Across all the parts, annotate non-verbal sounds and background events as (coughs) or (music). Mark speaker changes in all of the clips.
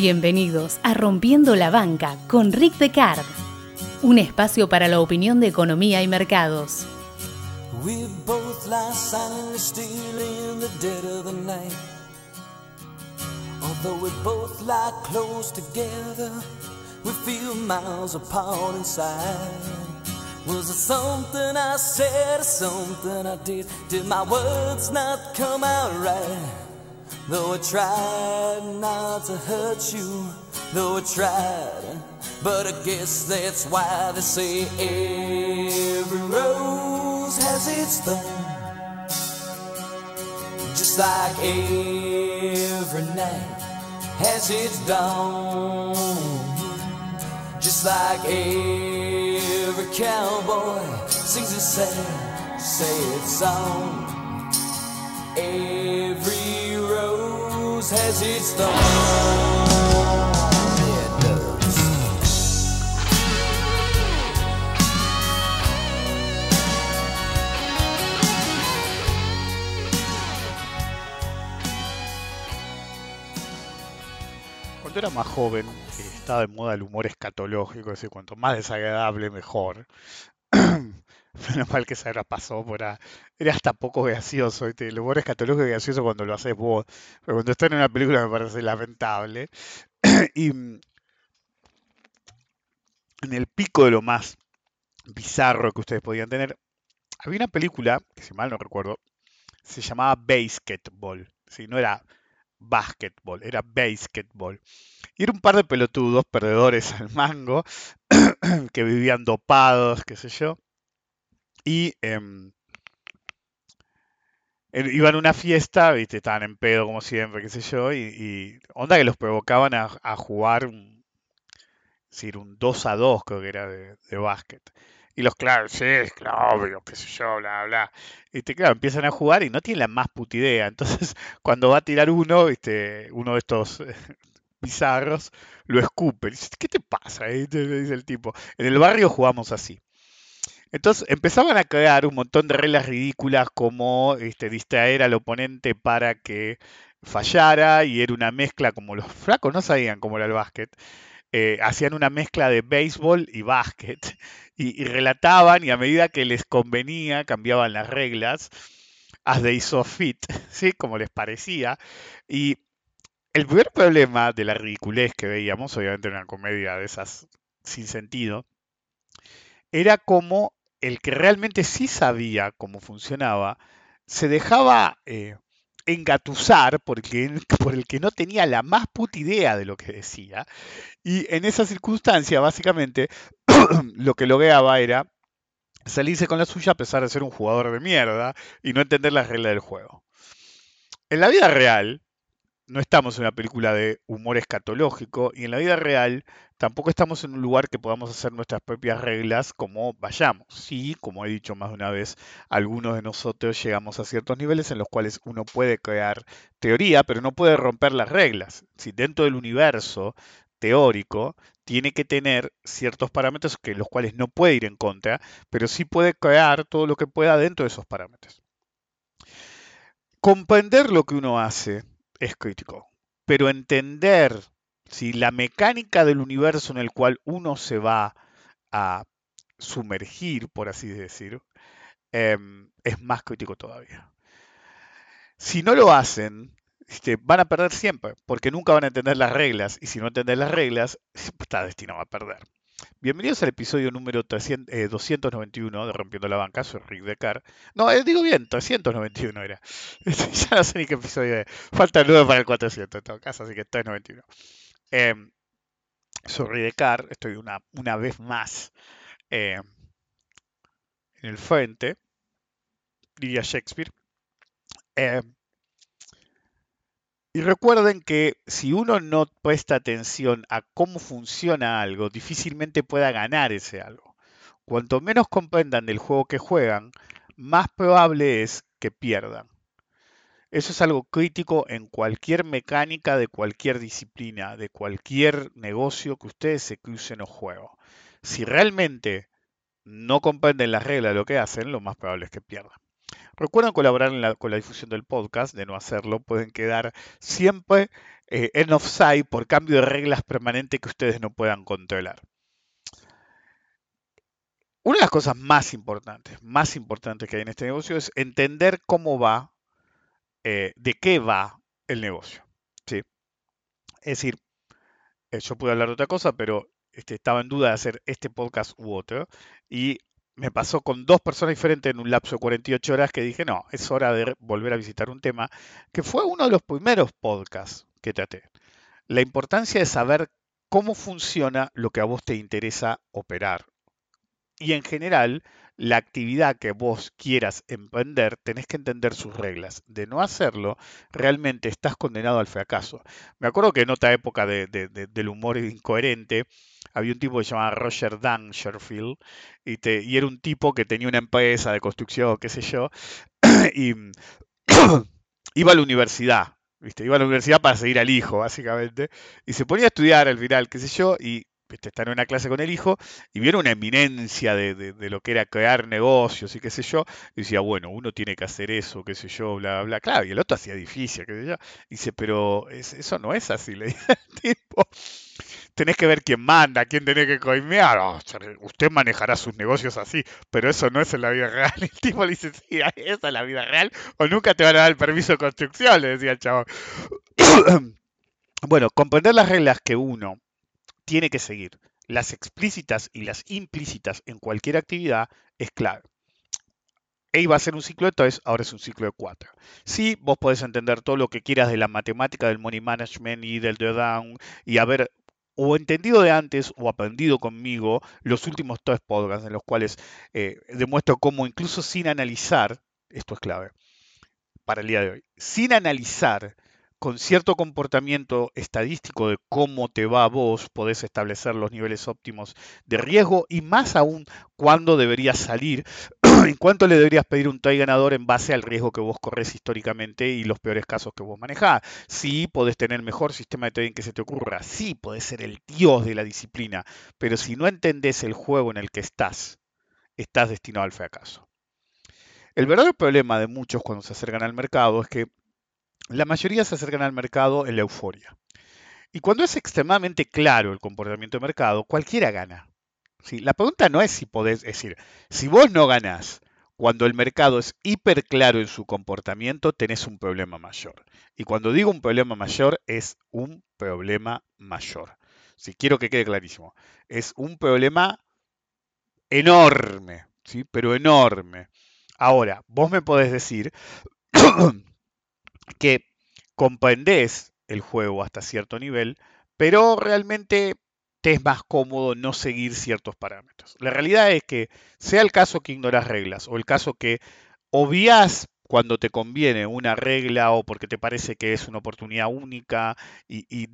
Speaker 1: Bienvenidos a Rompiendo la Banca con Rick Decard, un espacio para la opinión de economía y mercados. Was something I said something I did? Did my words not come out right? Though I tried not to hurt you, though I tried, but I guess that's why they say every rose has its thorn. Just like every night has its dawn. Just like every cowboy sings a sad, sad song. Every
Speaker 2: Cuando era más joven, eh, estaba de moda el humor escatológico, es decir, cuanto más desagradable, mejor. (clears throat) (laughs) Menos mal que esa pasó por ahí. Era hasta poco gracioso, ¿viste? El humor escatológico es gracioso cuando lo haces vos, pero cuando está en una película me parece lamentable. (clears throat) y mm, en el pico de lo más bizarro que ustedes podían tener, había una película, que si mal no recuerdo, se llamaba Basketball. ¿sí? No era basketball, era basketball. Y era un par de pelotudos, perdedores al mango, (clears throat) que vivían dopados, qué sé yo. Y em, iban a una fiesta, ¿viste? estaban en pedo como siempre, qué sé yo, y, onda que los provocaban a, jugar un, decir, un 2 a 2, creo que era de, básquet. Y los claro, sí, claro, qué sé yo, bla, bla. Y claro, empiezan a jugar y no tienen la más puta idea. Entonces, (laughs) cuando va a tirar uno, ¿viste? uno de estos (laughs) bizarros, lo escupe. ¿qué te pasa? Dice el tipo. En el barrio jugamos así. Entonces empezaban a crear un montón de reglas ridículas como este, distraer al oponente para que fallara y era una mezcla como los flacos no sabían cómo era el básquet. Eh, hacían una mezcla de béisbol y básquet (laughs) y, relataban y a medida que les convenía cambiaban las reglas as they saw fit, (laughs) ¿sí? como les parecía. Y el primer problema de la ridiculez que veíamos, obviamente en una comedia de esas sin sentido, era como el que realmente sí sabía cómo funcionaba, se dejaba eh, engatusar por el, (laughs) por el que no tenía la más puta idea de lo que decía. Y en esa circunstancia, básicamente, (clears throat) lo que lograba era salirse con la suya a pesar de ser un jugador de mierda y no entender las reglas del juego. En la vida real, no estamos en una película de humor escatológico y en la vida real tampoco estamos en un lugar que podamos hacer nuestras propias reglas como vayamos. Sí, como he dicho más de una vez, algunos de nosotros llegamos a ciertos niveles en los cuales uno puede crear teoría, pero no puede romper las reglas. Si dentro del universo teórico tiene que tener ciertos parámetros que los cuales no puede ir en contra, pero sí puede crear todo lo que pueda dentro de esos parámetros. Comprender lo que uno hace es crítico. Pero entender si la mecánica del universo en el cual uno se va a sumergir, por así decir, em, es más crítico todavía. Si no lo hacen, este, van a perder siempre, porque nunca van a entender las reglas, y si no entienden las reglas, (laughs) está destinado a perder. Bienvenidos al episodio número 291 eh, de Rompiendo la Banca, soy Rick Decar. No, eh, digo bien, 391 era. (laughs) ya no sé ni qué episodio es. Falta 9 para el 400 en todo caso, así que 391. Eh, soy Rick Decar, estoy una, una vez más em, en el frente, diría Shakespeare. Y recuerden que si uno no presta atención a cómo funciona algo, difícilmente pueda ganar ese algo. Cuanto menos comprendan del juego que juegan, más probable es que pierdan. Eso es algo crítico en cualquier mecánica de cualquier disciplina, de cualquier negocio que ustedes se crucen o juego. Si realmente no comprenden las reglas de lo que hacen, lo más probable es que pierdan. Recuerden colaborar con la difusión del podcast, de no hacerlo, pueden quedar siempre eh, en offside por cambio de reglas permanentes que ustedes no puedan controlar. Una de las cosas más importantes, más importantes que hay en este negocio es entender cómo va, eh, de qué va el negocio. ¿sí? Es decir, eh, yo pude hablar de otra cosa, pero este, estaba en duda de hacer este podcast u otro. Y me pasó con dos personas diferentes en un lapso de 48 horas que dije, no, es hora de volver a visitar un tema que fue uno de los primeros podcasts que traté. La importancia de saber cómo funciona lo que a vos te interesa operar. Y en general, la actividad que vos quieras emprender, tenés que entender sus reglas. De no hacerlo, realmente estás condenado al fracaso. Me acuerdo que en otra época del humor incoherente, había un tipo que se llamaba Roger Dangerfield, y, y era un tipo que tenía una empresa de construcción, qué sé yo, (coughs) y (coughs) iba a la universidad, ¿viste? Iba a la universidad para seguir al hijo, básicamente, y se ponía a estudiar al final, qué sé yo, y estar en una clase con el hijo y viene una eminencia de, lo que era crear negocios y qué sé yo, y decía, bueno, uno tiene que hacer eso, qué sé yo, bla, bla. Claro, y el otro hacía difícil, qué sé yo. dice, pero eso no es así, le dice el (laughs) tipo. Tenés que ver quién manda, quién tiene que coimear. Oh, usted manejará sus negocios así, pero eso no es en la vida real. (laughs) El tipo le dice, sí, esa es la vida real, o nunca te van a dar el permiso de construcción, le decía el chavo. (coughs) bueno, comprender las reglas que uno tiene que seguir. Las explícitas y las implícitas en cualquier actividad es clave. E iba a ser un ciclo de tres, ahora es un ciclo de cuatro. Sí, vos podés entender todo lo que quieras de la matemática, del money management y del drawdown y haber o entendido de antes o aprendido conmigo los últimos tres podcasts en los cuales eh, demuestro cómo incluso sin analizar, esto es clave para el día de hoy, sin analizar con cierto comportamiento estadístico de cómo te va a vos, podés establecer los niveles óptimos de riesgo y más aún cuándo deberías salir, en cuánto le deberías pedir un trade ganador en base al riesgo que vos corres históricamente y los peores casos que vos manejás. Sí, podés tener el mejor sistema de trading que se te ocurra, sí, podés ser el dios de la disciplina, pero si no entendés el juego en el que estás, estás destinado al fracaso. El verdadero problema de muchos cuando se acercan al mercado es que la mayoría se acercan al mercado en la euforia. Y cuando es extremadamente claro el comportamiento de mercado, cualquiera gana. La pregunta no es si podés, es decir, si vos no ganás cuando el mercado es hiper claro en su comportamiento, tenés un problema mayor. Y cuando digo un problema mayor, es un problema mayor. Si quiero que quede clarísimo, es un problema enorme, ¿sí? pero enorme. Ahora, vos me podés decir (coughs) que comprendés el juego hasta cierto nivel, pero realmente te es más cómodo no seguir ciertos parámetros. La realidad es que sea el caso que ignoras reglas o el caso que obvias cuando te conviene una regla o porque te parece que es una oportunidad única y,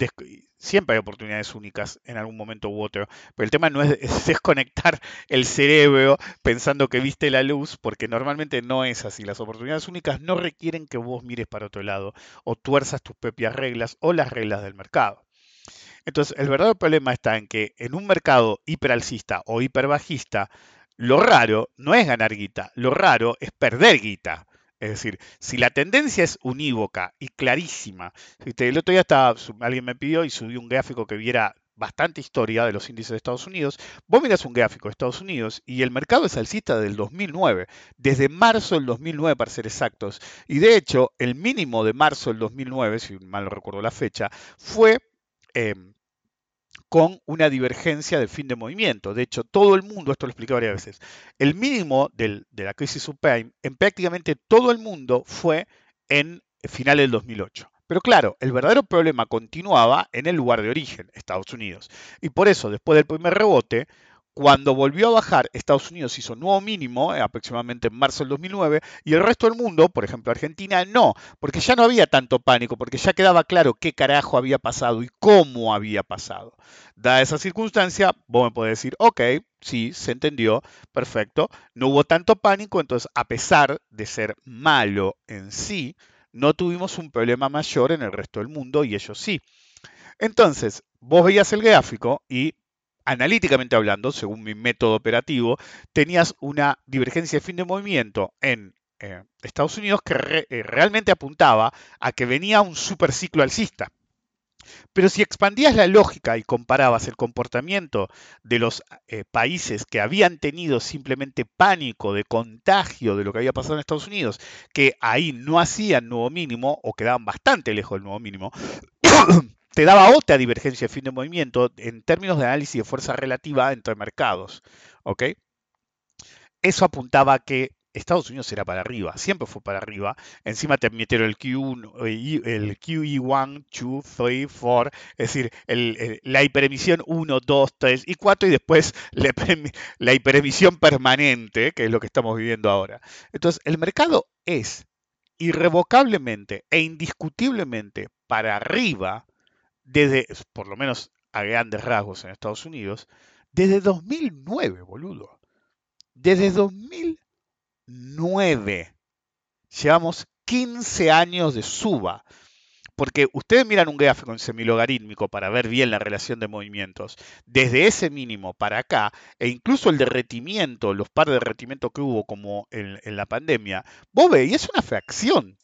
Speaker 2: siempre hay oportunidades únicas en algún momento u otro, pero el tema no es, desconectar el cerebro pensando que viste la luz, porque normalmente no es así. Las oportunidades únicas no requieren que vos mires para otro lado o tuerzas tus propias reglas o las reglas del mercado. Entonces, el verdadero problema está en que en un mercado hiperalcista o hiperbajista, lo raro no es ganar guita, lo raro es perder guita. Es decir, si la tendencia es unívoca y clarísima, el otro día estaba, alguien me pidió y subí un gráfico que viera bastante historia de los índices de Estados Unidos, vos mirás un gráfico de Estados Unidos y el mercado es alcista del 2009, desde marzo del 2009 para ser exactos, y de hecho el mínimo de marzo del 2009, si mal no recuerdo la fecha, fue em, con una divergencia de fin de movimiento. De hecho, todo el mundo, esto lo expliqué varias veces, el mínimo de la crisis subprime en prácticamente todo el mundo fue en finales del 2008. Pero claro, el verdadero problema continuaba en el lugar de origen, Estados Unidos. Y por eso, después del primer rebote, cuando volvió a bajar, Estados Unidos hizo nuevo mínimo, eh, aproximadamente en marzo del 2009, y el resto del mundo, por ejemplo Argentina, no, porque ya no había tanto pánico, porque ya quedaba claro qué carajo había pasado y cómo había pasado. Dada esa circunstancia, vos me podés decir, ok, sí, se entendió, perfecto, no hubo tanto pánico, entonces a pesar de ser malo en sí, no tuvimos un problema mayor en el resto del mundo y ellos sí. Entonces, vos veías el gráfico y analíticamente hablando, según mi método operativo, tenías una divergencia de fin de movimiento en eh, Estados Unidos que eh, realmente apuntaba a que venía un superciclo alcista. Pero si expandías la lógica y comparabas el comportamiento de los eh, países que habían tenido simplemente pánico de contagio de lo que había pasado en Estados Unidos, que ahí no hacían nuevo mínimo o quedaban bastante lejos del nuevo mínimo, te daba otra divergencia de fin de movimiento en términos de análisis de fuerza relativa entre mercados. ¿ok? Eso apuntaba a que Estados Unidos era para arriba, siempre fue para arriba. Encima te metieron el Q1, el QE1, 2, 3, 4, es decir, la hiperemisión 1, 2, 3 y 4 y después (laughs) la hiperemisión permanente, que es lo que estamos viviendo ahora. Entonces, el mercado es irrevocablemente e indiscutiblemente para arriba, desde, por lo menos a grandes rasgos en Estados Unidos, desde 2009, boludo. Desde 2009 9. Llevamos 15 años de suba. Porque ustedes miran un gráfico en semilogarítmico para ver bien la relación de movimientos. Desde ese mínimo para acá, e incluso el derretimiento, los par de derretimientos que hubo como en, en la pandemia, vos veis, es una fracción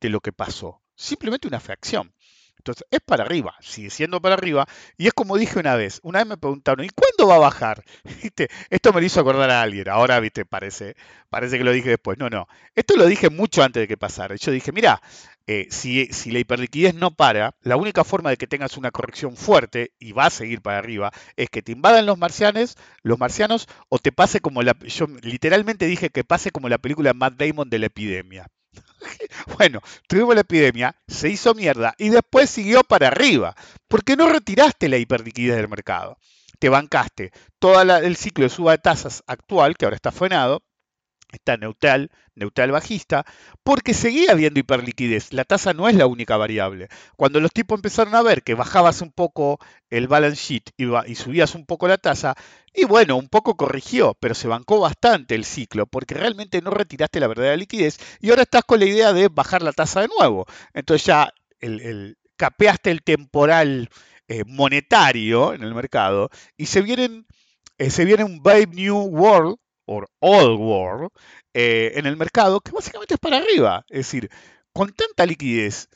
Speaker 2: de lo que pasó. Simplemente una fracción. Entonces, es para arriba, sigue siendo para arriba. Y es como dije una vez, una vez me preguntaron, ¿y cuándo va a bajar? (laughs) Esto me lo hizo acordar a alguien, ahora, ¿viste? Parece, parece que lo dije después. No, no, esto lo dije mucho antes de que pasara. Yo dije, mira, eh, si, si, la hiperliquidez no para, la única forma de que tengas una corrección fuerte y va a seguir para arriba es que te invadan los marcianes, los marcianos, o te pase como la, yo literalmente dije que pase como la película Matt Damon de la epidemia. (laughs) Bueno, tuvimos la epidemia, se hizo mierda y después siguió para arriba. porque no retiraste la hiperliquidez del mercado? Te bancaste todo el ciclo de suba de tasas actual, que ahora está frenado, está neutral, neutral bajista, porque seguía habiendo hiperliquidez. La tasa no es la única variable. Cuando los tipos empezaron a ver que bajabas un poco el balance sheet y, subías un poco la tasa, y bueno, un poco corrigió, pero se bancó bastante el ciclo, porque realmente no retiraste la verdadera liquidez y ahora estás con la idea de bajar la tasa de nuevo. Entonces ya el, capeaste el temporal eh, monetario en el mercado y se vienen eh, se viene un Babe New World o Old World eh, en el mercado, que básicamente es para arriba. Es decir, con tanta liquidez,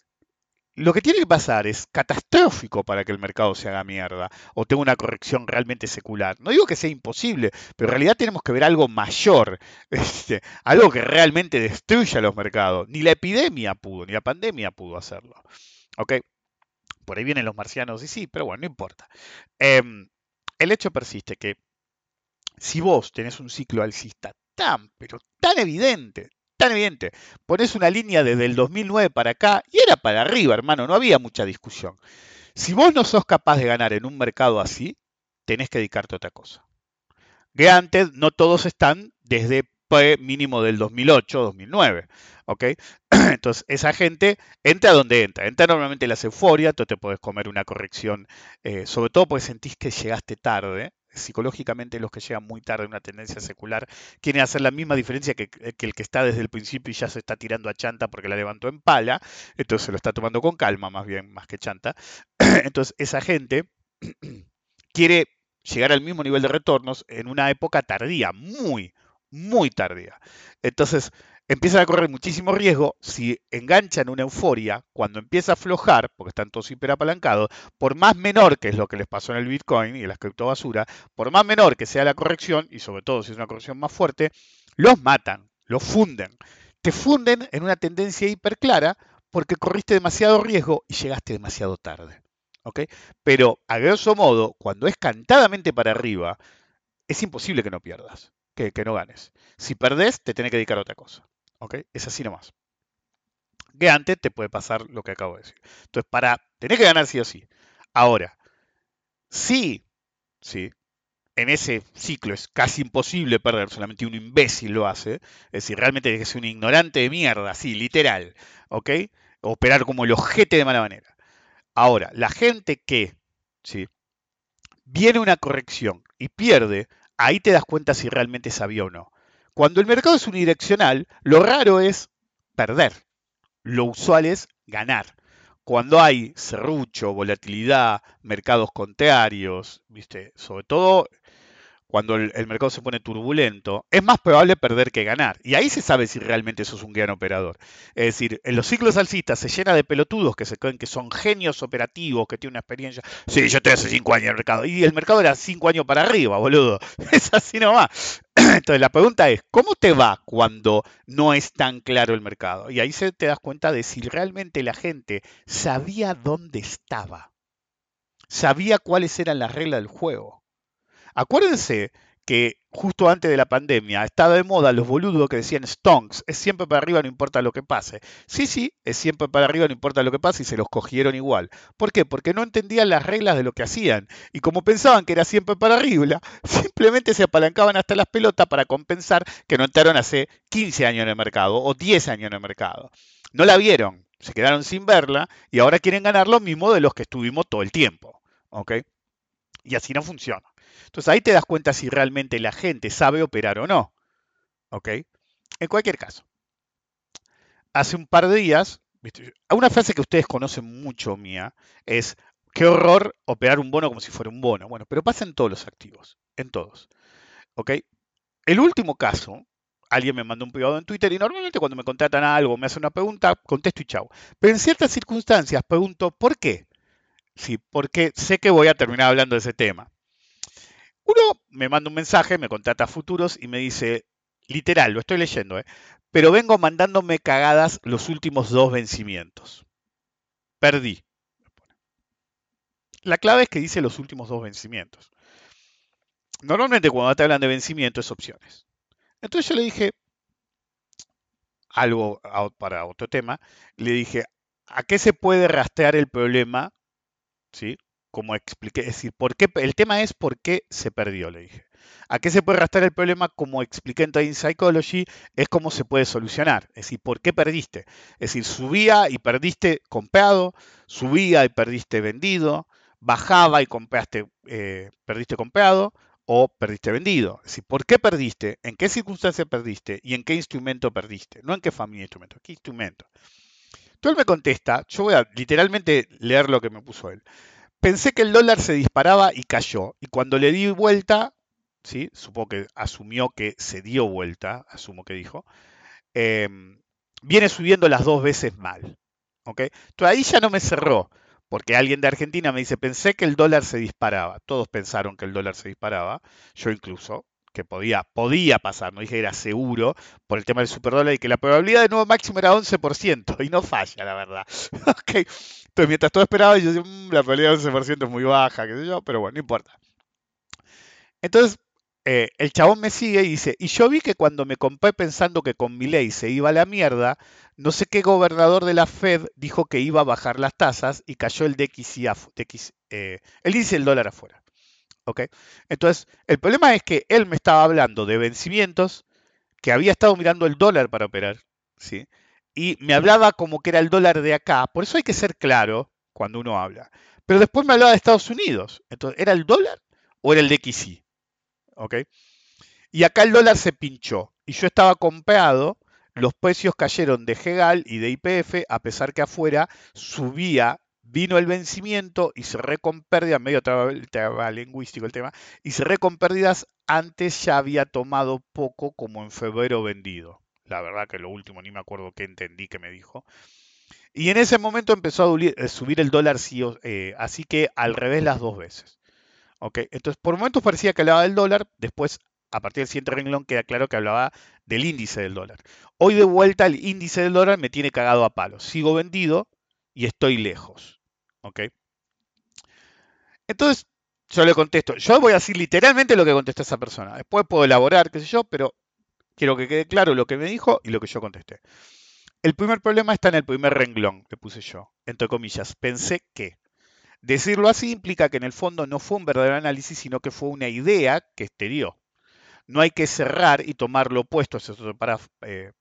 Speaker 2: lo que tiene que pasar es catastrófico para que el mercado se haga mierda o tenga una corrección realmente secular. No digo que sea imposible, pero en realidad tenemos que ver algo mayor, (laughs) este, algo que realmente destruya los mercados. Ni la epidemia pudo, ni la pandemia pudo hacerlo. ¿Ok? Por ahí vienen los marcianos y sí, pero bueno, no importa. Em, el hecho persiste que si vos tenés un ciclo alcista tan, pero tan evidente, tan evidente, pones una línea desde el 2009 para acá y era para arriba, hermano, no había mucha discusión. Si vos no sos capaz de ganar en un mercado así, tenés que dedicarte a otra cosa. antes no todos están desde mínimo del 2008, 2009. ¿Ok? (clears throat) Entonces, esa gente entra donde entra. Entra normalmente en las euforias, tú te puedes comer una corrección, eh, sobre todo porque sentís que llegaste tarde psicológicamente los que llegan muy tarde a una tendencia secular quieren hacer la misma diferencia que, el que está desde el principio y ya se está tirando a chanta porque la levantó en pala, entonces se lo está tomando con calma más bien, más que chanta. (clears throat) Entonces esa gente (clears throat) quiere llegar al mismo nivel de retornos en una época tardía, muy, muy tardía. Entonces, empiezan a correr muchísimo riesgo si enganchan una euforia cuando empieza a aflojar, porque están todos hiperapalancados, por más menor que es lo que les pasó en el Bitcoin y en las criptobasura, por más menor que sea la corrección, y sobre todo si es una corrección más fuerte, los matan, los funden. Te funden en una tendencia hiperclara porque corriste demasiado riesgo y llegaste demasiado tarde. ¿ok? Pero a grosso modo, cuando es cantadamente para arriba, es imposible que no pierdas, que, que no ganes. Si perdés, te tenés que dedicar a otra cosa. ¿Ok? Es así nomás. Que antes te puede pasar lo que acabo de decir. Entonces, para tener que ganar sí o sí. Ahora, sí, sí, en ese ciclo es casi imposible perder, solamente un imbécil lo hace. Es decir, realmente es un ignorante de mierda, sí, literal. ¿Ok? Operar como el ojete de mala manera. Ahora, la gente que, ¿sí? Viene una corrección y pierde, ahí te das cuenta si realmente sabía o no. Cuando el mercado es unidireccional, lo raro es perder. Lo usual es ganar. Cuando hay serrucho, volatilidad, mercados contrarios, ¿viste? sobre todo cuando el, mercado se pone turbulento, es más probable perder que ganar. Y ahí se sabe si realmente sos un gran operador. Es decir, en los ciclos alcistas se llena de pelotudos que se creen que son genios operativos, que tienen una experiencia. Sí, yo estoy hace cinco años en el mercado. Y el mercado era cinco años para arriba, boludo. (laughs) Es así nomás. (clears throat) Entonces la pregunta es, ¿cómo te va cuando no es tan claro el mercado? Y ahí se te das cuenta de si realmente la gente sabía dónde estaba. Sabía cuáles eran las reglas del juego. Acuérdense que justo antes de la pandemia estaba de moda los boludos que decían stonks, es siempre para arriba, no importa lo que pase. Sí, sí, es siempre para arriba, no importa lo que pase, y se los cogieron igual. ¿Por qué? Porque no entendían las reglas de lo que hacían. Y como pensaban que era siempre para arriba, (laughs) simplemente se apalancaban hasta las pelotas para compensar que no entraron hace 15 años en el mercado o 10 años en el mercado. No la vieron, se quedaron sin verla y ahora quieren ganar lo mismo de los que estuvimos todo el tiempo. ¿Ok? Y así no funciona. Entonces ahí te das cuenta si realmente la gente sabe operar o no. ¿Ok? En cualquier caso. Hace un par de días, una frase que ustedes conocen mucho mía es, qué horror operar un bono como si fuera un bono. Bueno, pero pasa en todos los activos, en todos. ¿Ok? El último caso, alguien me mandó un privado en Twitter y normalmente cuando me contratan algo, me hacen una pregunta, contesto y chau. Pero en ciertas circunstancias pregunto, ¿por qué? Sí, porque sé que voy a terminar hablando de ese tema. Uno me manda un mensaje, me contrata a futuros y me dice, literal, lo estoy leyendo, ¿eh? pero vengo mandándome cagadas los últimos dos vencimientos. Perdí. La clave es que dice los últimos dos vencimientos. Normalmente cuando te hablan de vencimiento es opciones. Entonces yo le dije algo para otro tema, le dije, ¿a qué se puede rastrear el problema? ¿Sí? Como expliqué, es decir, ¿por qué, el tema es por qué se perdió, le dije. ¿A qué se puede rastrear el problema? Como expliqué en Trading Psychology, es cómo se puede solucionar. Es decir, ¿por qué perdiste? Es decir, subía y perdiste comprado, subía y perdiste vendido, bajaba y compraste, eh, perdiste comprado o perdiste vendido. Es decir, ¿por qué perdiste? ¿En qué circunstancia perdiste? ¿Y en qué instrumento perdiste? No en qué familia de instrumento, ¿qué instrumento? Entonces él me contesta, yo voy a literalmente leer lo que me puso él. Pensé que el dólar se disparaba y cayó. Y cuando le di vuelta, ¿sí? supongo que asumió que se dio vuelta, asumo que dijo, em, viene subiendo las dos veces mal. ¿ok? Entonces ahí ya no me cerró, porque alguien de Argentina me dice, pensé que el dólar se disparaba. Todos pensaron que el dólar se disparaba, yo incluso, que podía, podía pasar, no dije era seguro por el tema del superdólar y que la probabilidad de nuevo máximo era 11% y no falla, la verdad. (laughs) Entonces, mientras todo esperaba, yo decía, mmm, la probabilidad de 11% es muy baja, qué sé yo, pero bueno, no importa. Entonces, eh, el chabón me sigue y dice, y yo vi que cuando me compré pensando que con mi ley se iba a la mierda, no sé qué gobernador de la Fed dijo que iba a bajar las tasas y cayó el DXY, DX, eh, él dice el dólar afuera. Entonces, el problema es que él me estaba hablando de vencimientos, que había estado mirando el dólar para operar, ¿sí? Y me hablaba como que era el dólar de acá, por eso hay que ser claro cuando uno habla. Pero después me hablaba de Estados Unidos, entonces, ¿era el dólar o era el DXY? ¿Ok? Y acá el dólar se pinchó y yo estaba comprado, los precios cayeron de GEGAL y de IPF, a pesar que afuera subía vino el vencimiento y cerré con pérdidas, medio lingüístico el tema, y cerré con pérdidas, antes ya había tomado poco como en febrero vendido. La verdad que lo último ni me acuerdo qué entendí que me dijo. Y en ese momento empezó a eh, subir el dólar, eh, así que al revés las dos veces. ¿Okay? Entonces, por momentos parecía que hablaba del dólar, después, a partir del siguiente renglón, queda claro que hablaba del índice del dólar. Hoy de vuelta el índice del dólar me tiene cagado a palo. Sigo vendido y estoy lejos. ¿Ok? Entonces, yo le contesto, yo voy a decir literalmente lo que contestó esa persona. Después puedo elaborar, qué sé yo, pero quiero que quede claro lo que me dijo y lo que yo contesté. El primer problema está en el primer renglón, le puse yo, entre comillas. Pensé que. Decirlo así implica que en el fondo no fue un verdadero análisis, sino que fue una idea que te dio. No hay que cerrar y tomar lo opuesto. Eh,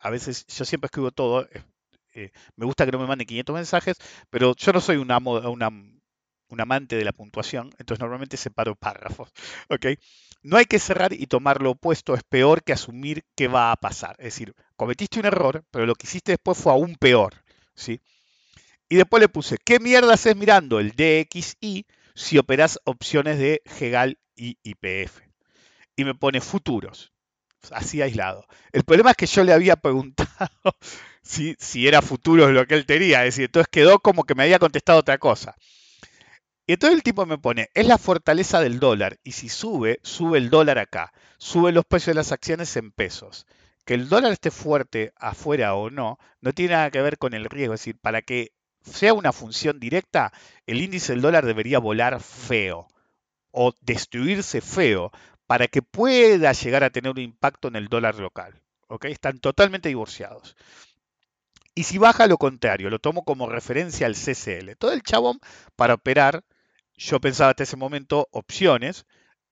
Speaker 2: a veces yo siempre escribo todo, eh, me gusta que no me manden 500 mensajes, pero yo no soy un, amante de la puntuación, entonces normalmente separo párrafos. (laughs) No hay que cerrar y tomar lo opuesto, es peor que asumir que va a pasar. Es decir, cometiste un error, pero lo que hiciste después fue aún peor. ¿sí? Y después le puse, ¿qué mierda haces mirando el DXI si operas opciones de GEGAL y IPF? y me pone futuros, así aislado. El problema es que yo le había preguntado (laughs) si, si era futuros lo que él tenía, es decir, entonces quedó como que me había contestado otra cosa. Y entonces el tipo me pone, es la fortaleza del dólar, y si sube, sube el dólar acá, sube los precios de las acciones en pesos. Que el dólar esté fuerte afuera o no, no tiene nada que ver con el riesgo, es decir, para que sea una función directa, el índice del dólar debería volar feo o destruirse feo para que pueda llegar a tener un impacto en el dólar local. Están totalmente divorciados. Y si baja lo contrario, lo tomo como referencia al CCL. Todo el chabón para operar, yo pensaba hasta ese momento opciones,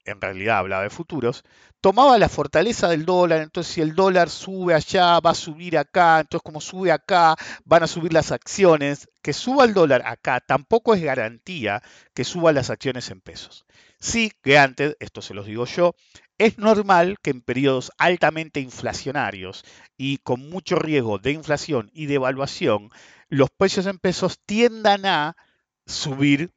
Speaker 2: en realidad hablaba de futuros, tomaba la fortaleza del dólar, entonces si el dólar sube allá, va a subir acá, entonces como sube acá, van a subir las acciones. Que suba el dólar acá tampoco es garantía que suban las acciones en pesos. Sí que antes, esto se los digo yo, es normal que en periodos altamente inflacionarios y con mucho riesgo de inflación y devaluación, los precios en pesos tiendan a subir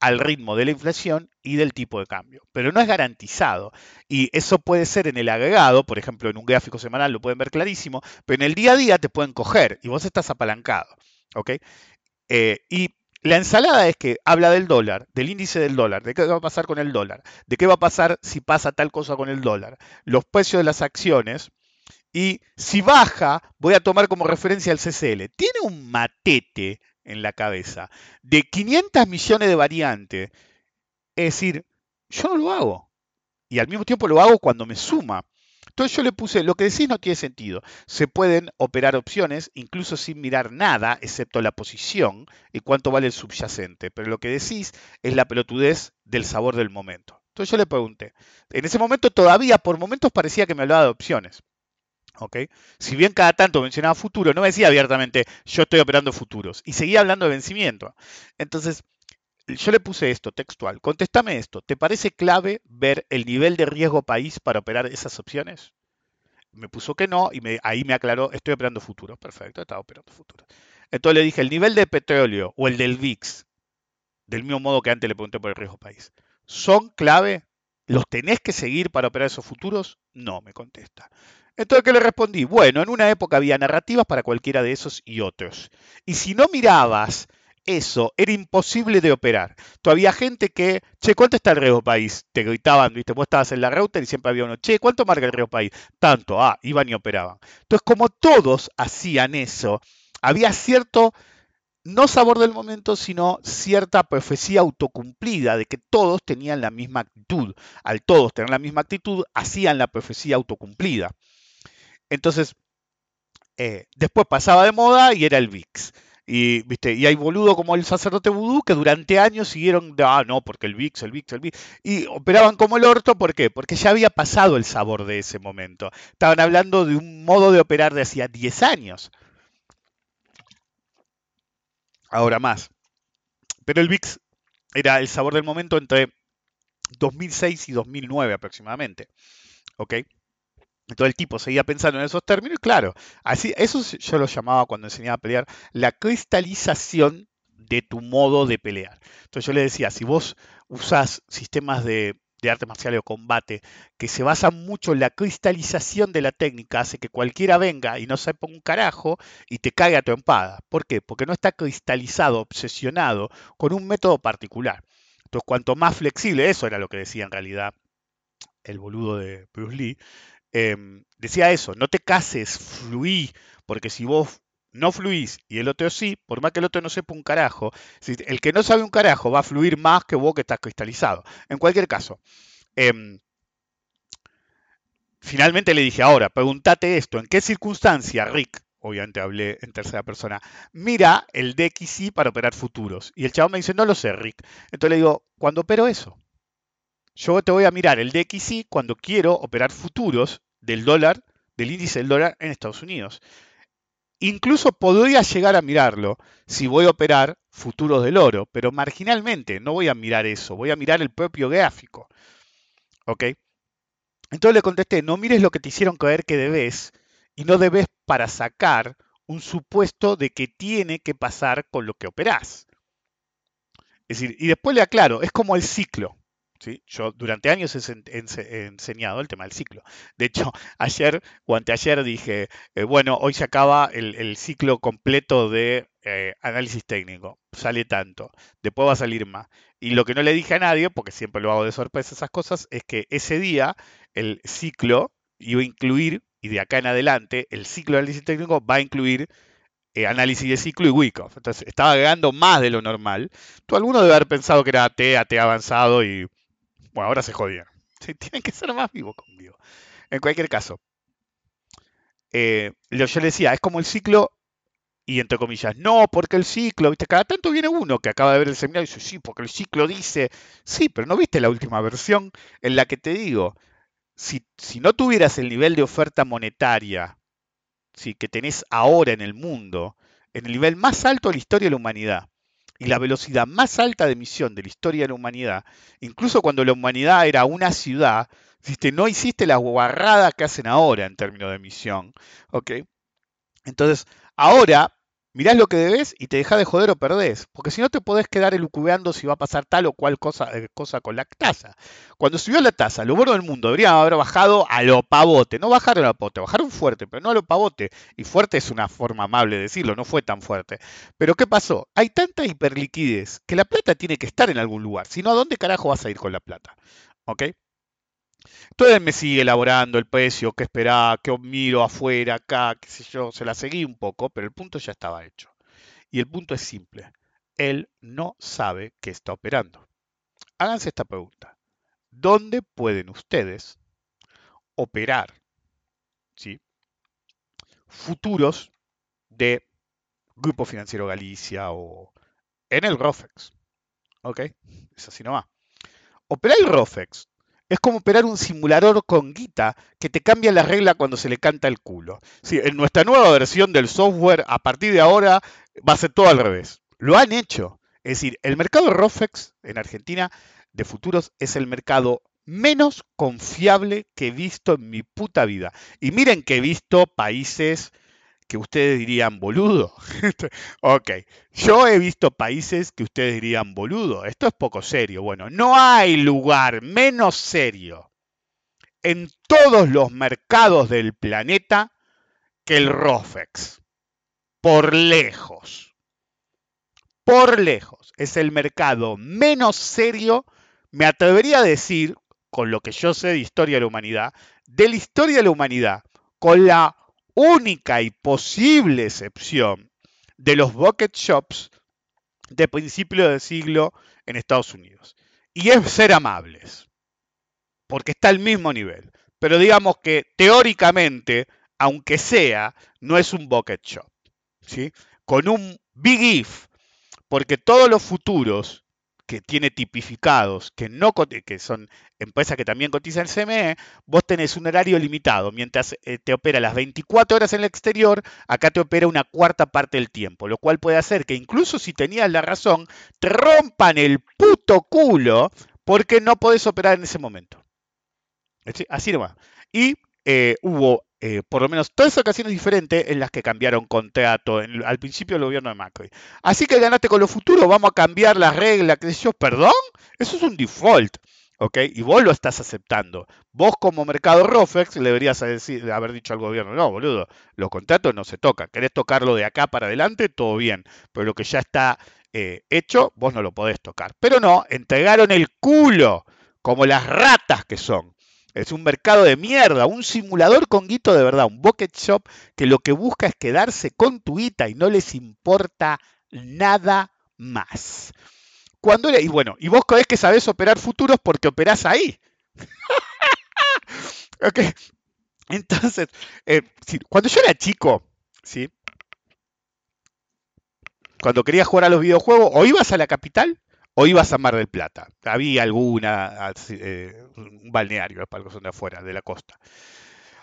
Speaker 2: al ritmo de la inflación y del tipo de cambio. Pero no es garantizado. Y eso puede ser en el agregado, por ejemplo, en un gráfico semanal lo pueden ver clarísimo, pero en el día a día te pueden coger y vos estás apalancado. ¿ok? Eh, y la ensalada es que habla del dólar, del índice del dólar, de qué va a pasar con el dólar, de qué va a pasar si pasa tal cosa con el dólar, los precios de las acciones, y si baja, voy a tomar como referencia el CCL. Tiene un matete en la cabeza de 500 millones de variantes. Es decir, yo no lo hago. Y al mismo tiempo lo hago cuando me suma. Entonces yo le puse, lo que decís no tiene sentido. Se pueden operar opciones incluso sin mirar nada, excepto la posición y cuánto vale el subyacente. Pero lo que decís es la pelotudez del sabor del momento. Entonces yo le pregunté. En ese momento todavía por momentos parecía que me hablaba de opciones. Si bien cada tanto mencionaba futuro, no me decía abiertamente yo estoy operando futuros y seguía hablando de vencimiento. Entonces, yo le puse esto textual. Contéstame esto. ¿Te parece clave ver el nivel de riesgo país para operar esas opciones? Me puso que no y ahí me aclaró, estoy operando futuros. Perfecto, estaba operando futuros. Entonces le dije, el nivel de petróleo o el del VIX, del mismo modo que antes le pregunté por el riesgo país, ¿son clave? ¿Los tenés que seguir para operar esos futuros? No, me contesta. Entonces, ¿qué le respondí? Bueno, en una época había narrativas para cualquiera de esos y otros. Y si no mirabas eso, era imposible de operar. Todavía gente que, che, ¿cuánto está el riesgo país? Te gritaban, viste, vos estabas en la router y siempre había uno, che, ¿cuánto marca el riesgo país? Tanto, ah, iban y operaban. Entonces, como todos hacían eso, había cierto, no sabor del momento, sino cierta profecía autocumplida de que todos tenían la misma actitud. Al todos tener la misma actitud, hacían la profecía autocumplida. Entonces, eh, después pasaba de moda y era el VIX. Y, ¿viste? y hay boludo como el sacerdote vudú que durante años siguieron, ah, no, porque el VIX, el VIX, el VIX. Y operaban como el orto, ¿por qué? Porque ya había pasado el sabor de ese momento. Estaban hablando de un modo de operar de hacía 10 años. Ahora más. Pero el VIX era el sabor del momento entre 2006 y 2009 aproximadamente. ¿Ok? Todo el tipo seguía pensando en esos términos, claro, así, eso yo lo llamaba cuando enseñaba a pelear la cristalización de tu modo de pelear. Entonces yo le decía, si vos usás sistemas de, arte marcial o combate que se basan mucho en la cristalización de la técnica, hace que cualquiera venga y no sepa un carajo y te caiga a trompada. ¿Por qué? Porque no está cristalizado, obsesionado con un método particular. Entonces, cuanto más flexible, eso era lo que decía en realidad el boludo de Bruce Lee, Em, decía eso, no te cases, fluí, porque si vos no fluís y el otro sí, por más que el otro no sepa un carajo, el que no sabe un carajo va a fluir más que vos que estás cristalizado. En cualquier caso, em, finalmente le dije, ahora, pregúntate esto, ¿en qué circunstancia, Rick? Obviamente hablé en tercera persona. Mira el DXY para operar futuros. Y el chavo me dice, no lo sé, Rick. Entonces le digo, ¿cuándo opero eso? Yo te voy a mirar el DXY cuando quiero operar futuros del dólar, del índice del dólar en Estados Unidos. Incluso podría llegar a mirarlo si voy a operar futuros del oro, pero marginalmente no voy a mirar eso, voy a mirar el propio gráfico. ¿Ok? Entonces le contesté, no mires lo que te hicieron creer que debes y no debes para sacar un supuesto de que tiene que pasar con lo que operás. Es decir, y después le aclaro, es como el ciclo. Yo durante años he, enseñado el tema del ciclo. De hecho, (laughs) ayer o anteayer dije, eh, bueno, hoy se acaba el, ciclo completo de eh, análisis técnico. Sale tanto, después va a salir más. Y lo que no le dije a nadie, porque siempre lo hago de sorpresa esas cosas, es que ese día el ciclo iba a incluir, y de acá en adelante, el ciclo de análisis técnico va a incluir eh, análisis de ciclo y Wyckoff. Entonces estaba agregando más de lo normal. Tú alguno debe haber pensado que era AT, AT avanzado y bueno, ahora se jodieron. (laughs) Tienen que ser más vivos conmigo. En cualquier caso, eh, yo le decía, es como el ciclo y entre comillas, no, porque el ciclo, viste, cada tanto viene uno que acaba de ver el seminario y dice, sí, porque el ciclo dice, sí, pero no viste la última versión en la que te digo, si, si no tuvieras el nivel de oferta monetaria ¿sí? que tenés ahora en el mundo, en el nivel más alto de la historia de la humanidad, y la velocidad más alta de emisión de la historia de la humanidad, incluso cuando la humanidad era una ciudad, no hiciste la guarrada que hacen ahora en términos de emisión. Entonces, ahora mirás lo que debes y te dejas de joder o perdés. Porque si no te podés quedar elucubeando si va a pasar tal o cual cosa, eh, cosa con la tasa. Cuando subió la tasa, lo bueno del mundo debería haber bajado a lo pavote. No bajaron a lo pavote, bajaron fuerte, pero no a lo pavote. Y fuerte es una forma amable de decirlo, no fue tan fuerte. Pero ¿qué pasó? Hay tanta hiperliquidez que la plata tiene que estar en algún lugar. Si no, ¿a dónde carajo vas a ir con la plata? ¿Ok? Entonces me sigue elaborando el precio, que esperaba, que miro afuera, acá, qué sé yo, se la seguí un poco, pero el punto ya estaba hecho. Y el punto es simple. Él no sabe que está operando. Háganse esta pregunta. ¿Dónde pueden ustedes operar ¿sí? futuros de Grupo Financiero Galicia o en el ROFEX? ¿Ok? Es así nomás. Operar el ROFEX es como operar un simulador con guita que te cambia la regla cuando se le canta el culo. Sí, en nuestra nueva versión del software, a partir de ahora, va a ser todo al revés. Lo han hecho. Es decir, el mercado ROFEX en Argentina de futuros es el mercado menos confiable que he visto en mi puta vida. Y miren que he visto países que ustedes dirían boludo. (laughs) ok, yo he visto países que ustedes dirían boludo. Esto es poco serio. Bueno, no hay lugar menos serio en todos los mercados del planeta que el ROFEX. Por lejos. Por lejos. Es el mercado menos serio, me atrevería a decir, con lo que yo sé de historia de la humanidad, de la historia de la humanidad, con la única y posible excepción de los bucket shops de principio del siglo en Estados Unidos. Y es ser amables, porque está al mismo nivel. Pero digamos que teóricamente, aunque sea, no es un bucket shop. ¿sí? Con un big if, porque todos los futuros que tiene tipificados, que, no, que son empresas que también cotizan el CME, vos tenés un horario limitado. Mientras eh, te opera las 24 horas en el exterior, acá te opera una cuarta parte del tiempo, lo cual puede hacer que incluso si tenías la razón, te rompan el puto culo porque no podés operar en ese momento. Así nomás. Y eh, hubo eh, por lo menos tres ocasiones diferentes en las que cambiaron contrato al principio del gobierno de Macri. Así que ganaste con lo futuro, vamos a cambiar las reglas, que yo, perdón, eso es un default. ¿ok? Y vos lo estás aceptando. Vos como mercado ROFEX le deberías decir, haber dicho al gobierno, no, boludo, los contratos no se tocan. ¿Querés tocarlo de acá para adelante? Todo bien. Pero lo que ya está eh, hecho, vos no lo podés tocar. Pero no, entregaron el culo, como las ratas que son. Es un mercado de mierda, un simulador con guito de verdad, un bucket shop que lo que busca es quedarse con tu guita y no les importa nada más. Cuando y bueno, y vos crees que sabés operar futuros porque operás ahí. (laughs) Entonces, eh, cuando yo era chico, ¿sí? cuando quería jugar a los videojuegos, o ibas a la capital o ibas a Mar del Plata. Había alguna, eh, un balneario para los de afuera, de la costa.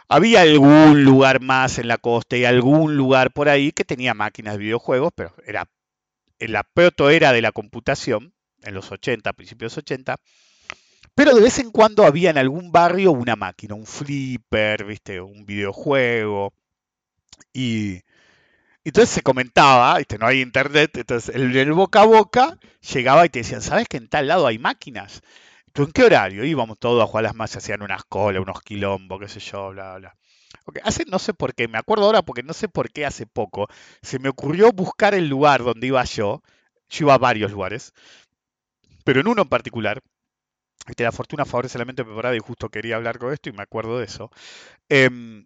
Speaker 2: Había algún lugar más en la costa y algún lugar por ahí que tenía máquinas de videojuegos, pero era en la proto era de la computación, en los 80, principios de los 80. Pero de vez en cuando había en algún barrio una máquina, un flipper, ¿viste? un videojuego. Y, entonces se comentaba, ¿viste? no hay internet, entonces el, boca a boca llegaba y te decían, ¿sabes que en tal lado hay máquinas? ¿Tú en qué horario? Íbamos todos a jugar las más, hacían unas colas, unos quilombos, qué sé yo, bla, bla. Okay. Hace, no sé por qué, me acuerdo ahora porque no sé por qué hace poco se me ocurrió buscar el lugar donde iba yo. Yo iba a varios lugares, pero en uno en particular, este, la fortuna favorece la mente preparada y justo quería hablar con esto y me acuerdo de eso. Eh,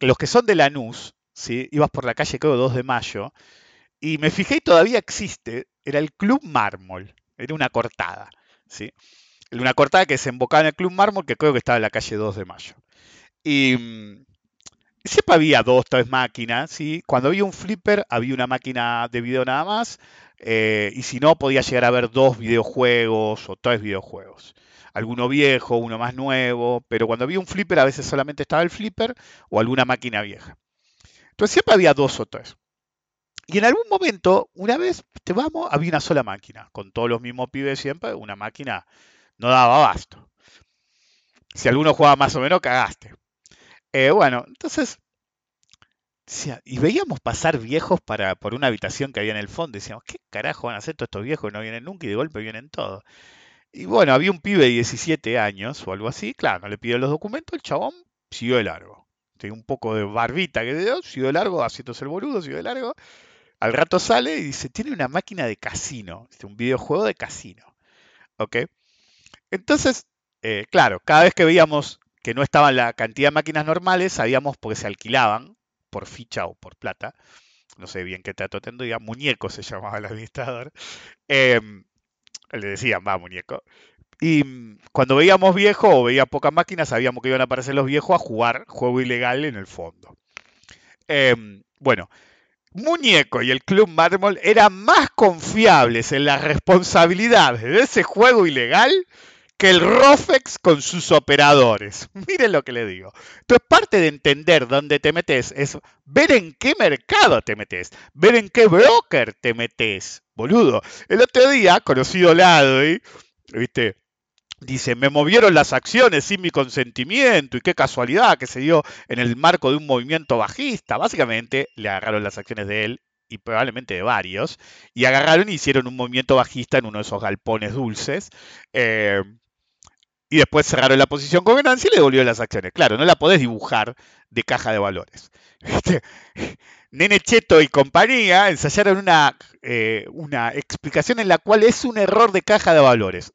Speaker 2: los que son de Lanús, ¿sí? ibas por la calle creo 2 de mayo, y me fijé y todavía existe, era el Club Mármol, era una cortada, ¿sí? Una cortada que se embocaba en el Club Mármol, que creo que estaba en la calle 2 de mayo. Y mm, siempre había dos, tres máquinas, ¿sí? Cuando había un flipper, había una máquina de video nada más, eh, y si no, podía llegar a haber dos videojuegos o tres videojuegos. Alguno viejo, uno más nuevo, pero cuando había un flipper, a veces solamente estaba el flipper o alguna máquina vieja. Entonces siempre había dos o tres. Y en algún momento, una vez, te vamos, había una sola máquina, con todos los mismos pibes siempre, una máquina no daba abasto. Si alguno jugaba más o menos, cagaste. Eh, bueno, entonces, y veíamos pasar viejos para, por una habitación que había en el fondo. Decíamos, ¿qué carajo van a hacer todos estos viejos? No vienen nunca y de golpe vienen todos. Y bueno, había un pibe de 17 años o algo así. Claro, no le pidió los documentos, el chabón siguió de largo. Tenía un poco de barbita que dio, siguió de largo, haciéndose el boludo, siguió de largo. Al rato sale y dice, tiene una máquina de casino, un videojuego de casino. ¿Ok? Entonces, eh, claro, cada vez que veíamos que no estaban la cantidad de máquinas normales, sabíamos porque se alquilaban por ficha o por plata. No sé bien qué trato tendría. Muñeco se llamaba el administrador. Em, le decían, va, muñeco. Y mm, cuando veíamos viejo o veía pocas máquinas, sabíamos que iban a aparecer los viejos a jugar juego ilegal en el fondo. Em, bueno, Muñeco y el Club Mármol eran más confiables en las responsabilidades de ese juego ilegal que el Rofex con sus operadores. (laughs) Miren lo que le digo. Entonces, parte de entender dónde te metes es ver en qué mercado te metes, ver en qué broker te metes, boludo. El otro día, conocido lado, ¿viste? Dice, me movieron las acciones sin mi consentimiento y qué casualidad que se dio en el marco de un movimiento bajista. Básicamente le agarraron las acciones de él y probablemente de varios y agarraron y hicieron un movimiento bajista en uno de esos galpones dulces. Eh, y después cerraron la posición con ganancia y le devolvieron las acciones. Claro, no la podés dibujar de caja de valores. (laughs) Nene Cheto y compañía ensayaron una, eh, una explicación en la cual es un error de caja de valores.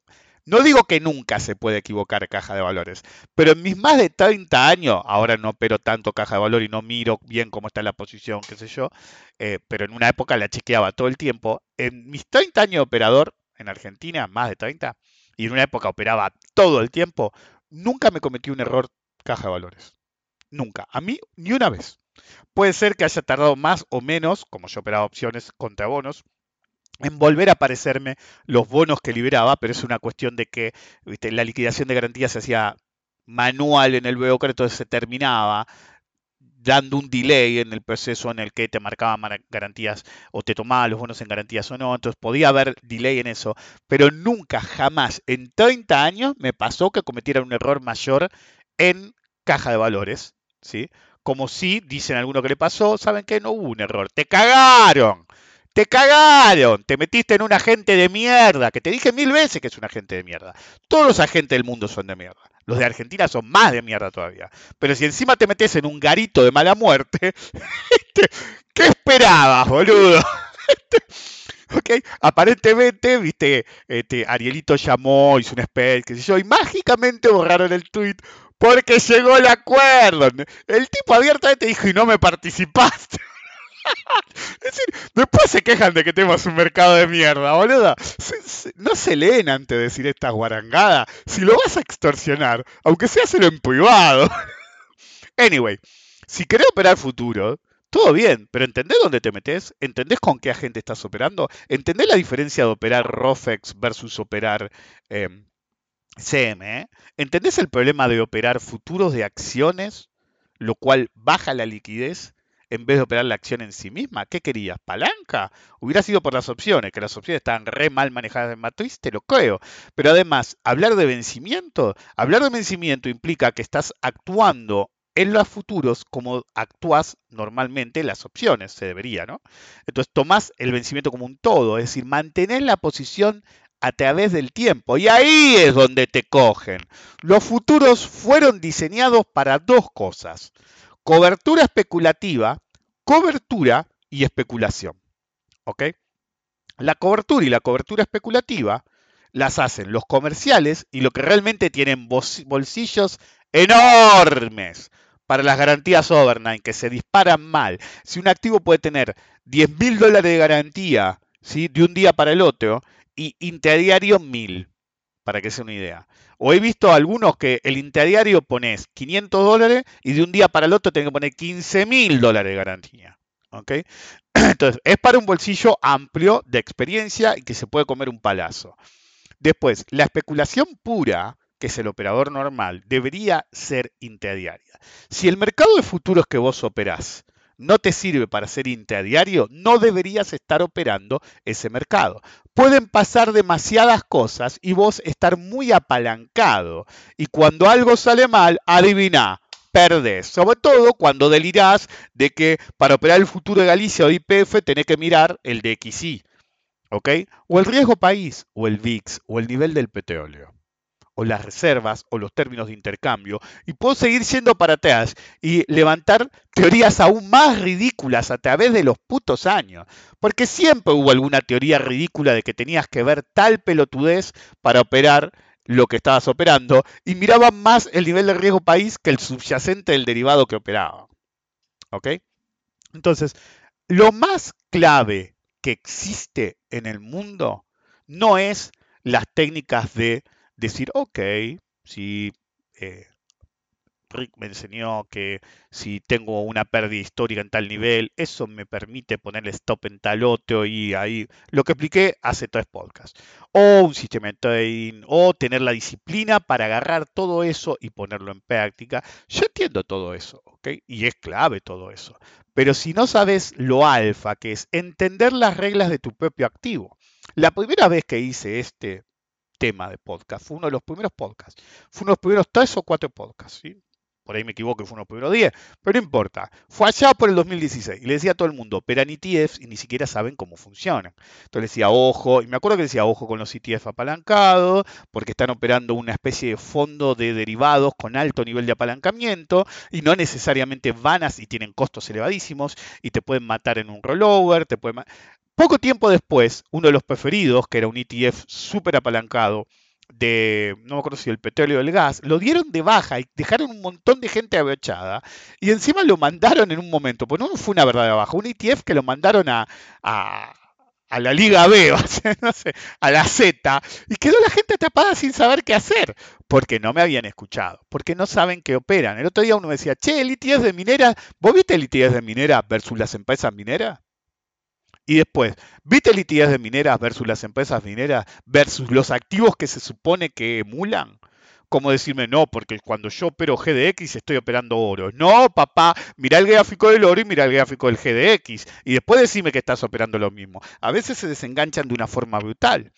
Speaker 2: No digo que nunca se puede equivocar caja de valores, pero en mis más de 30 años, ahora no opero tanto caja de valor y no miro bien cómo está la posición, qué sé yo, eh, pero en una época la chequeaba todo el tiempo. En mis 30 años de operador en Argentina, más de 30, y en una época operaba todo el tiempo, nunca me cometí un error caja de valores. Nunca. A mí, ni una vez. Puede ser que haya tardado más o menos, como yo operaba opciones contra bonos, en volver a aparecerme los bonos que liberaba, pero es una cuestión de que la liquidación de garantías se hacía manual en el broker, entonces se terminaba dando un delay en el proceso en el que te marcaban garantías o te tomaban los bonos en garantías o no, entonces podía haber delay en eso, pero nunca, jamás, en 30 años me pasó que cometiera un error mayor en caja de valores, ¿sí? Como si, dicen algunos que le pasó, ¿saben qué? No hubo un error, te cagaron. Te cagaron, te metiste en un agente de mierda, que te dije mil veces que es un agente de mierda. Todos los agentes del mundo son de mierda. Los de Argentina son más de mierda todavía. Pero si encima te metes en un garito de mala muerte, (laughs) este, ¿qué esperabas, boludo? (laughs) Este, aparentemente, viste, este, Arielito llamó, hizo un spell, qué sé yo, y mágicamente borraron el tweet porque llegó el acuerdo. El tipo abiertamente dijo, y no me participaste. (laughs) (laughs) es decir, después se quejan de que tenemos un mercado de mierda, boludo. no se leen antes de decir esta guarangada. Si lo vas a extorsionar, aunque sea hacerlo en privado. (laughs) anyway, si querés operar futuro, todo bien, pero ¿entendés dónde te metes? ¿Entendés con qué agente estás operando? ¿Entendés la diferencia de operar ROFEX versus operar em, CME? ¿Entendés el problema de operar futuros de acciones, lo cual baja la liquidez? En vez de operar la acción en sí misma. ¿Qué querías? ¿Palanca? Hubiera sido por las opciones, que las opciones estaban re mal manejadas en matriz, te lo creo. Pero además, hablar de vencimiento, hablar de vencimiento implica que estás actuando en los futuros como actúas normalmente en las opciones, se debería, ¿no? Entonces tomás el vencimiento como un todo, es decir, mantener la posición a través del tiempo. Y ahí es donde te cogen. Los futuros fueron diseñados para dos cosas. Cobertura especulativa, cobertura y especulación. ¿Ok? La cobertura y la cobertura especulativa las hacen los comerciales y lo que realmente tienen bolsillos enormes para las garantías overnight que se disparan mal. Si un activo puede tener 10 mil dólares de garantía ¿sí? de un día para el otro y interdiario mil, para que sea una idea. O he visto algunos que el interdiario pones 500 dólares y de un día para el otro tenés que poner 15 mil dólares de garantía. (clears throat) Entonces, es para un bolsillo amplio de experiencia y que se puede comer un palazo. Después, la especulación pura, que es el operador normal, debería ser interdiaria. Si el mercado de futuros que vos operás no te sirve para ser intradiario, no deberías estar operando ese mercado. Pueden pasar demasiadas cosas y vos estar muy apalancado. Y cuando algo sale mal, adivina, perdés. Sobre todo cuando delirás de que para operar el futuro de Galicia o IPF tenés que mirar el de XI. ¿Ok? O el riesgo país, o el VIX, o el nivel del petróleo o las reservas o los términos de intercambio y puedo seguir siendo para atrás y levantar teorías aún más ridículas a través de los putos años. Porque siempre hubo alguna teoría ridícula de que tenías que ver tal pelotudez para operar lo que estabas operando y miraban más el nivel de riesgo país que el subyacente del derivado que operaba. ¿Ok? Entonces, lo más clave que existe en el mundo no es las técnicas de decir, ok, si eh, Rick me enseñó que si tengo una pérdida histórica en tal nivel, eso me permite ponerle stop en tal otro y ahí lo que expliqué hace tres podcasts. O un sistema de trading, o tener la disciplina para agarrar todo eso y ponerlo en práctica. Yo entiendo todo eso, ¿ok? Y es clave todo eso. Pero si no sabes lo alfa, que es entender las reglas de tu propio activo. La primera vez que hice este tema de podcast. Fue uno de los primeros podcasts. Fue uno de los primeros tres o cuatro podcasts. ¿sí? Por ahí me equivoco, fue uno primeros diez. Pero no importa. Fue allá por el 2016. Y le decía a todo el mundo, operan ETFs y ni siquiera saben cómo funcionan. Entonces decía, ojo. Y me acuerdo que decía, ojo con los ETF apalancados, porque están operando una especie de fondo de derivados con alto nivel de apalancamiento. Y no necesariamente vanas y tienen costos elevadísimos. Y te pueden matar en un rollover. Poco tiempo después, uno de los preferidos, que era un ETF súper apalancado, de, no me acuerdo si el petróleo o el gas, lo dieron de baja y dejaron un montón de gente abrochada y encima lo mandaron en un momento, pues no fue una verdadera baja, un ETF que lo mandaron a, a, la Liga B, (laughs) no sé, a la Z, y quedó la gente atrapada sin saber qué hacer, porque no me habían escuchado, porque no saben qué operan. El otro día uno me decía, che, el ETF de minera, ¿vos viste el ETF de minera versus las empresas mineras? Y después, ¿viste liquidez de mineras versus las empresas mineras versus los activos que se supone que emulan? Como decirme, no, porque cuando yo opero GDX estoy operando oro. No, papá, mira el gráfico del oro y mira el gráfico del GDX. Y después decime que estás operando lo mismo. A veces se desenganchan de una forma brutal.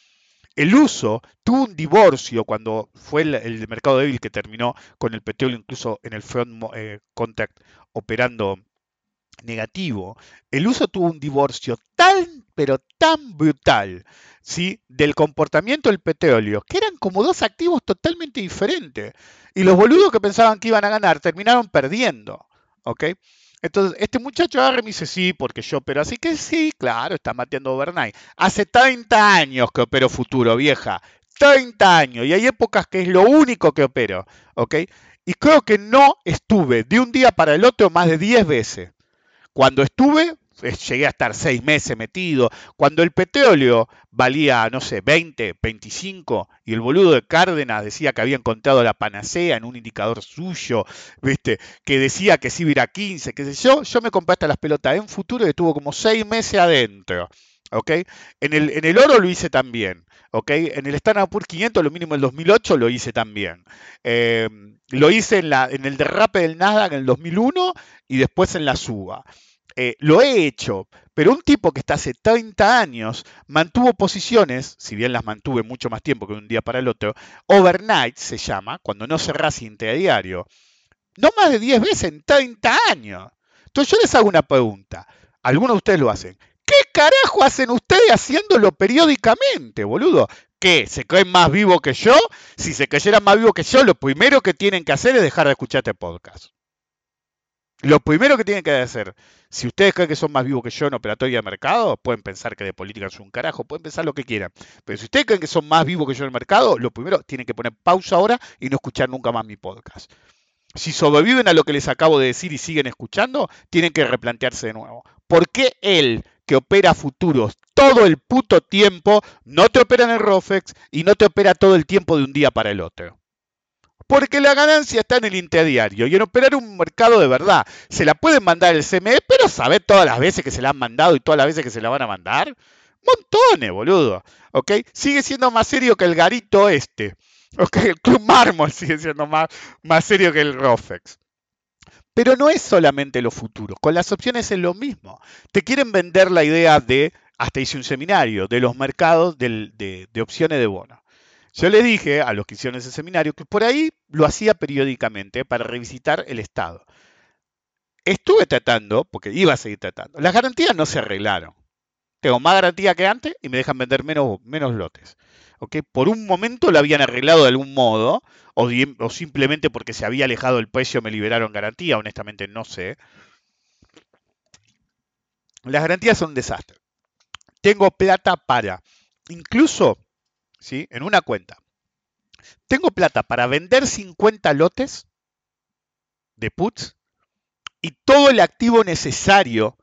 Speaker 2: El uso tuvo un divorcio cuando fue el, mercado débil que terminó con el petróleo incluso en el front eh, contact operando negativo, el uso tuvo un divorcio tan, pero tan brutal, ¿sí? Del comportamiento del petróleo, que eran como dos activos totalmente diferentes. Y los boludos que pensaban que iban a ganar terminaron perdiendo, ¿ok? Entonces, este muchacho agarra y dice, sí, porque yo opero así que sí, claro, está mateando overnight. Hace 30 años que opero futuro, vieja. 30 años. Y hay épocas que es lo único que opero, ¿ok? Y creo que no estuve de un día para el otro más de 10 veces. Cuando estuve, llegué a estar seis meses metido. Cuando el petróleo valía, no sé, 20, 25, y el boludo de Cárdenas decía que había encontrado la panacea en un indicador suyo, ¿viste? Que decía que sí iba a 15, qué sé yo, yo me compré hasta las pelotas en futuro y estuvo como seis meses adentro. ¿ok? En el, en el oro lo hice también, ¿ok? En el Standard Poor's 500, lo mínimo en el 2008, lo hice también. Eh, lo hice en, la, en el derrape del Nasdaq en el 2001 y después en la suba. Eh, lo he hecho, pero un tipo que está hace 30 años mantuvo posiciones, si bien las mantuve mucho más tiempo que un día para el otro, overnight se llama, cuando no cerrás diario, no más de 10 veces en 30 años. Entonces yo les hago una pregunta, algunos de ustedes lo hacen, ¿Qué carajo hacen ustedes haciéndolo periódicamente, boludo? ¿Qué? ¿Se creen más vivo que yo? Si se creyeran más vivo que yo, lo primero que tienen que hacer es dejar de escuchar este podcast. Lo primero que tienen que hacer, si ustedes creen que son más vivos que yo en operatoria de mercado, pueden pensar que de política es un carajo, pueden pensar lo que quieran. Pero si ustedes creen que son más vivos que yo en el mercado, lo primero tienen que poner pausa ahora y no escuchar nunca más mi podcast. Si sobreviven a lo que les acabo de decir y siguen escuchando, tienen que replantearse de nuevo. ¿Por qué él, que opera futuros todo el puto tiempo, no te opera en el ROFEX y no te opera todo el tiempo de un día para el otro? Porque la ganancia está en el interdiario y en operar un mercado de verdad. Se la pueden mandar el CME, pero sabe todas las veces que se la han mandado y todas las veces que se la van a mandar. Montones, boludo. ¿Ok? Sigue siendo más serio que el garito este. ¿Ok? El Club Mármol sigue siendo más, más serio que el Rofex. Pero no es solamente los futuros. Con las opciones es lo mismo. Te quieren vender la idea de, hasta hice un seminario, de los mercados de, opciones de bonos. Yo le dije a los que hicieron ese seminario que por ahí lo hacía periódicamente para revisitar el estado. Estuve tratando, porque iba a seguir tratando. Las garantías no se arreglaron. Tengo más garantía que antes y me dejan vender menos, menos lotes. Por un momento lo habían arreglado de algún modo, o, o simplemente porque se había alejado el precio me liberaron garantía, honestamente no sé. Las garantías son un desastre. Tengo plata para, incluso ¿sí? en una cuenta, tengo plata para vender 50 lotes de puts y todo el activo necesario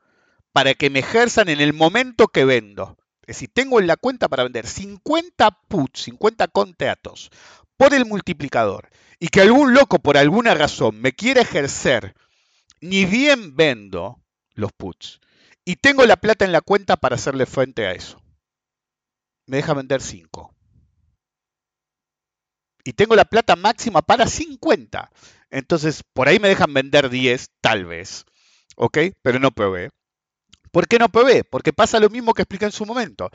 Speaker 2: para que me ejerzan en el momento que vendo. Es decir, tengo en la cuenta para vender 50 puts, 50 contratos por el multiplicador y que algún loco por alguna razón me quiere ejercer, ni bien vendo los puts y tengo la plata en la cuenta para hacerle frente a eso. Me deja vender 5 y tengo la plata máxima para 50. Entonces, por ahí me dejan vender 10, tal vez. ¿Ok? Pero no probé. ¿Por qué no probé? Porque pasa lo mismo que expliqué en su momento.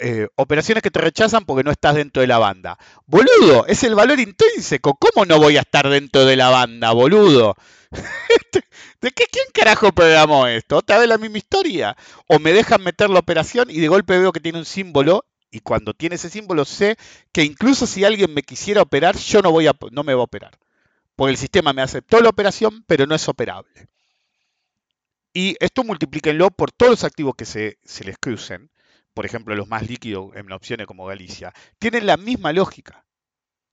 Speaker 2: Eh, operaciones que te rechazan porque no estás dentro de la banda. Boludo, es el valor intrínseco. ¿Cómo no voy a estar dentro de la banda, boludo? (laughs) ¿De qué quién carajo programó esto? ¿Otra vez la misma historia? O me dejan meter la operación y de golpe veo que tiene un símbolo y cuando tiene ese símbolo sé que incluso si alguien me quisiera operar, yo no, voy a, no me va a operar. Porque el sistema me aceptó la operación, pero no es operable. Y esto multiplíquenlo por todos los activos que se, se les crucen, por ejemplo los más líquidos en opciones como Galicia, tienen la misma lógica.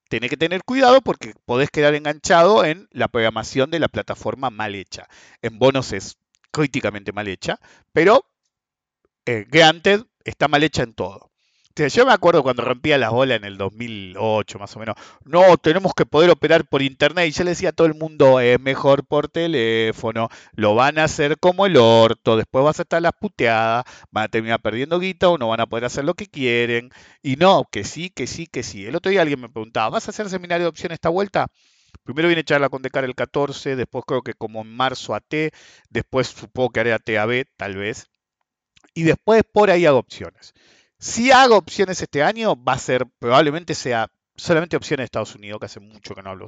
Speaker 2: Tenés que tener cuidado porque podés quedar enganchado en la programación de la plataforma mal hecha. En bonos es críticamente mal hecha, pero eh, Granted está mal hecha en todo. Yo me acuerdo cuando rompía las bolas en el 2008 más o menos. No, tenemos que poder operar por internet. Y yo le decía a todo el mundo, es mejor por teléfono. Lo van a hacer como el orto. Después vas a estar las puteadas. Van a terminar perdiendo guita o no van a poder hacer lo que quieren. Y no, que sí, que sí, que sí. El otro día alguien me preguntaba, ¿vas a hacer seminario de opción esta vuelta? Primero viene charla con Decar el 14, después creo que como en marzo AT, después supongo que haré a TAB, tal vez. Y después por ahí hago opciones. Si hago opciones este año, va a ser, probablemente sea solamente opciones de Estados Unidos, que hace mucho que no hablo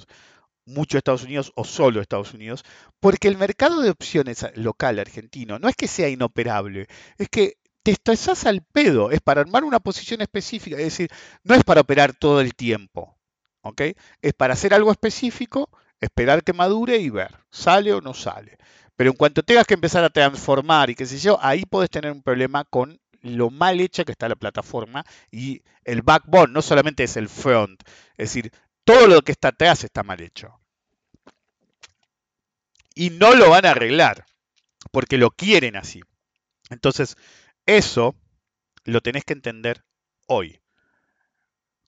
Speaker 2: mucho de Estados Unidos o solo Estados Unidos, porque el mercado de opciones local argentino no es que sea inoperable, es que te estresas al pedo, es para armar una posición específica, es decir, no es para operar todo el tiempo, ¿ok? Es para hacer algo específico, esperar que madure y ver, sale o no sale. Pero en cuanto tengas que empezar a transformar y qué sé yo, ahí puedes tener un problema con lo mal hecha que está la plataforma y el backbone no solamente es el front, es decir, todo lo que está atrás está mal hecho. Y no lo van a arreglar, porque lo quieren así. Entonces, eso lo tenés que entender hoy.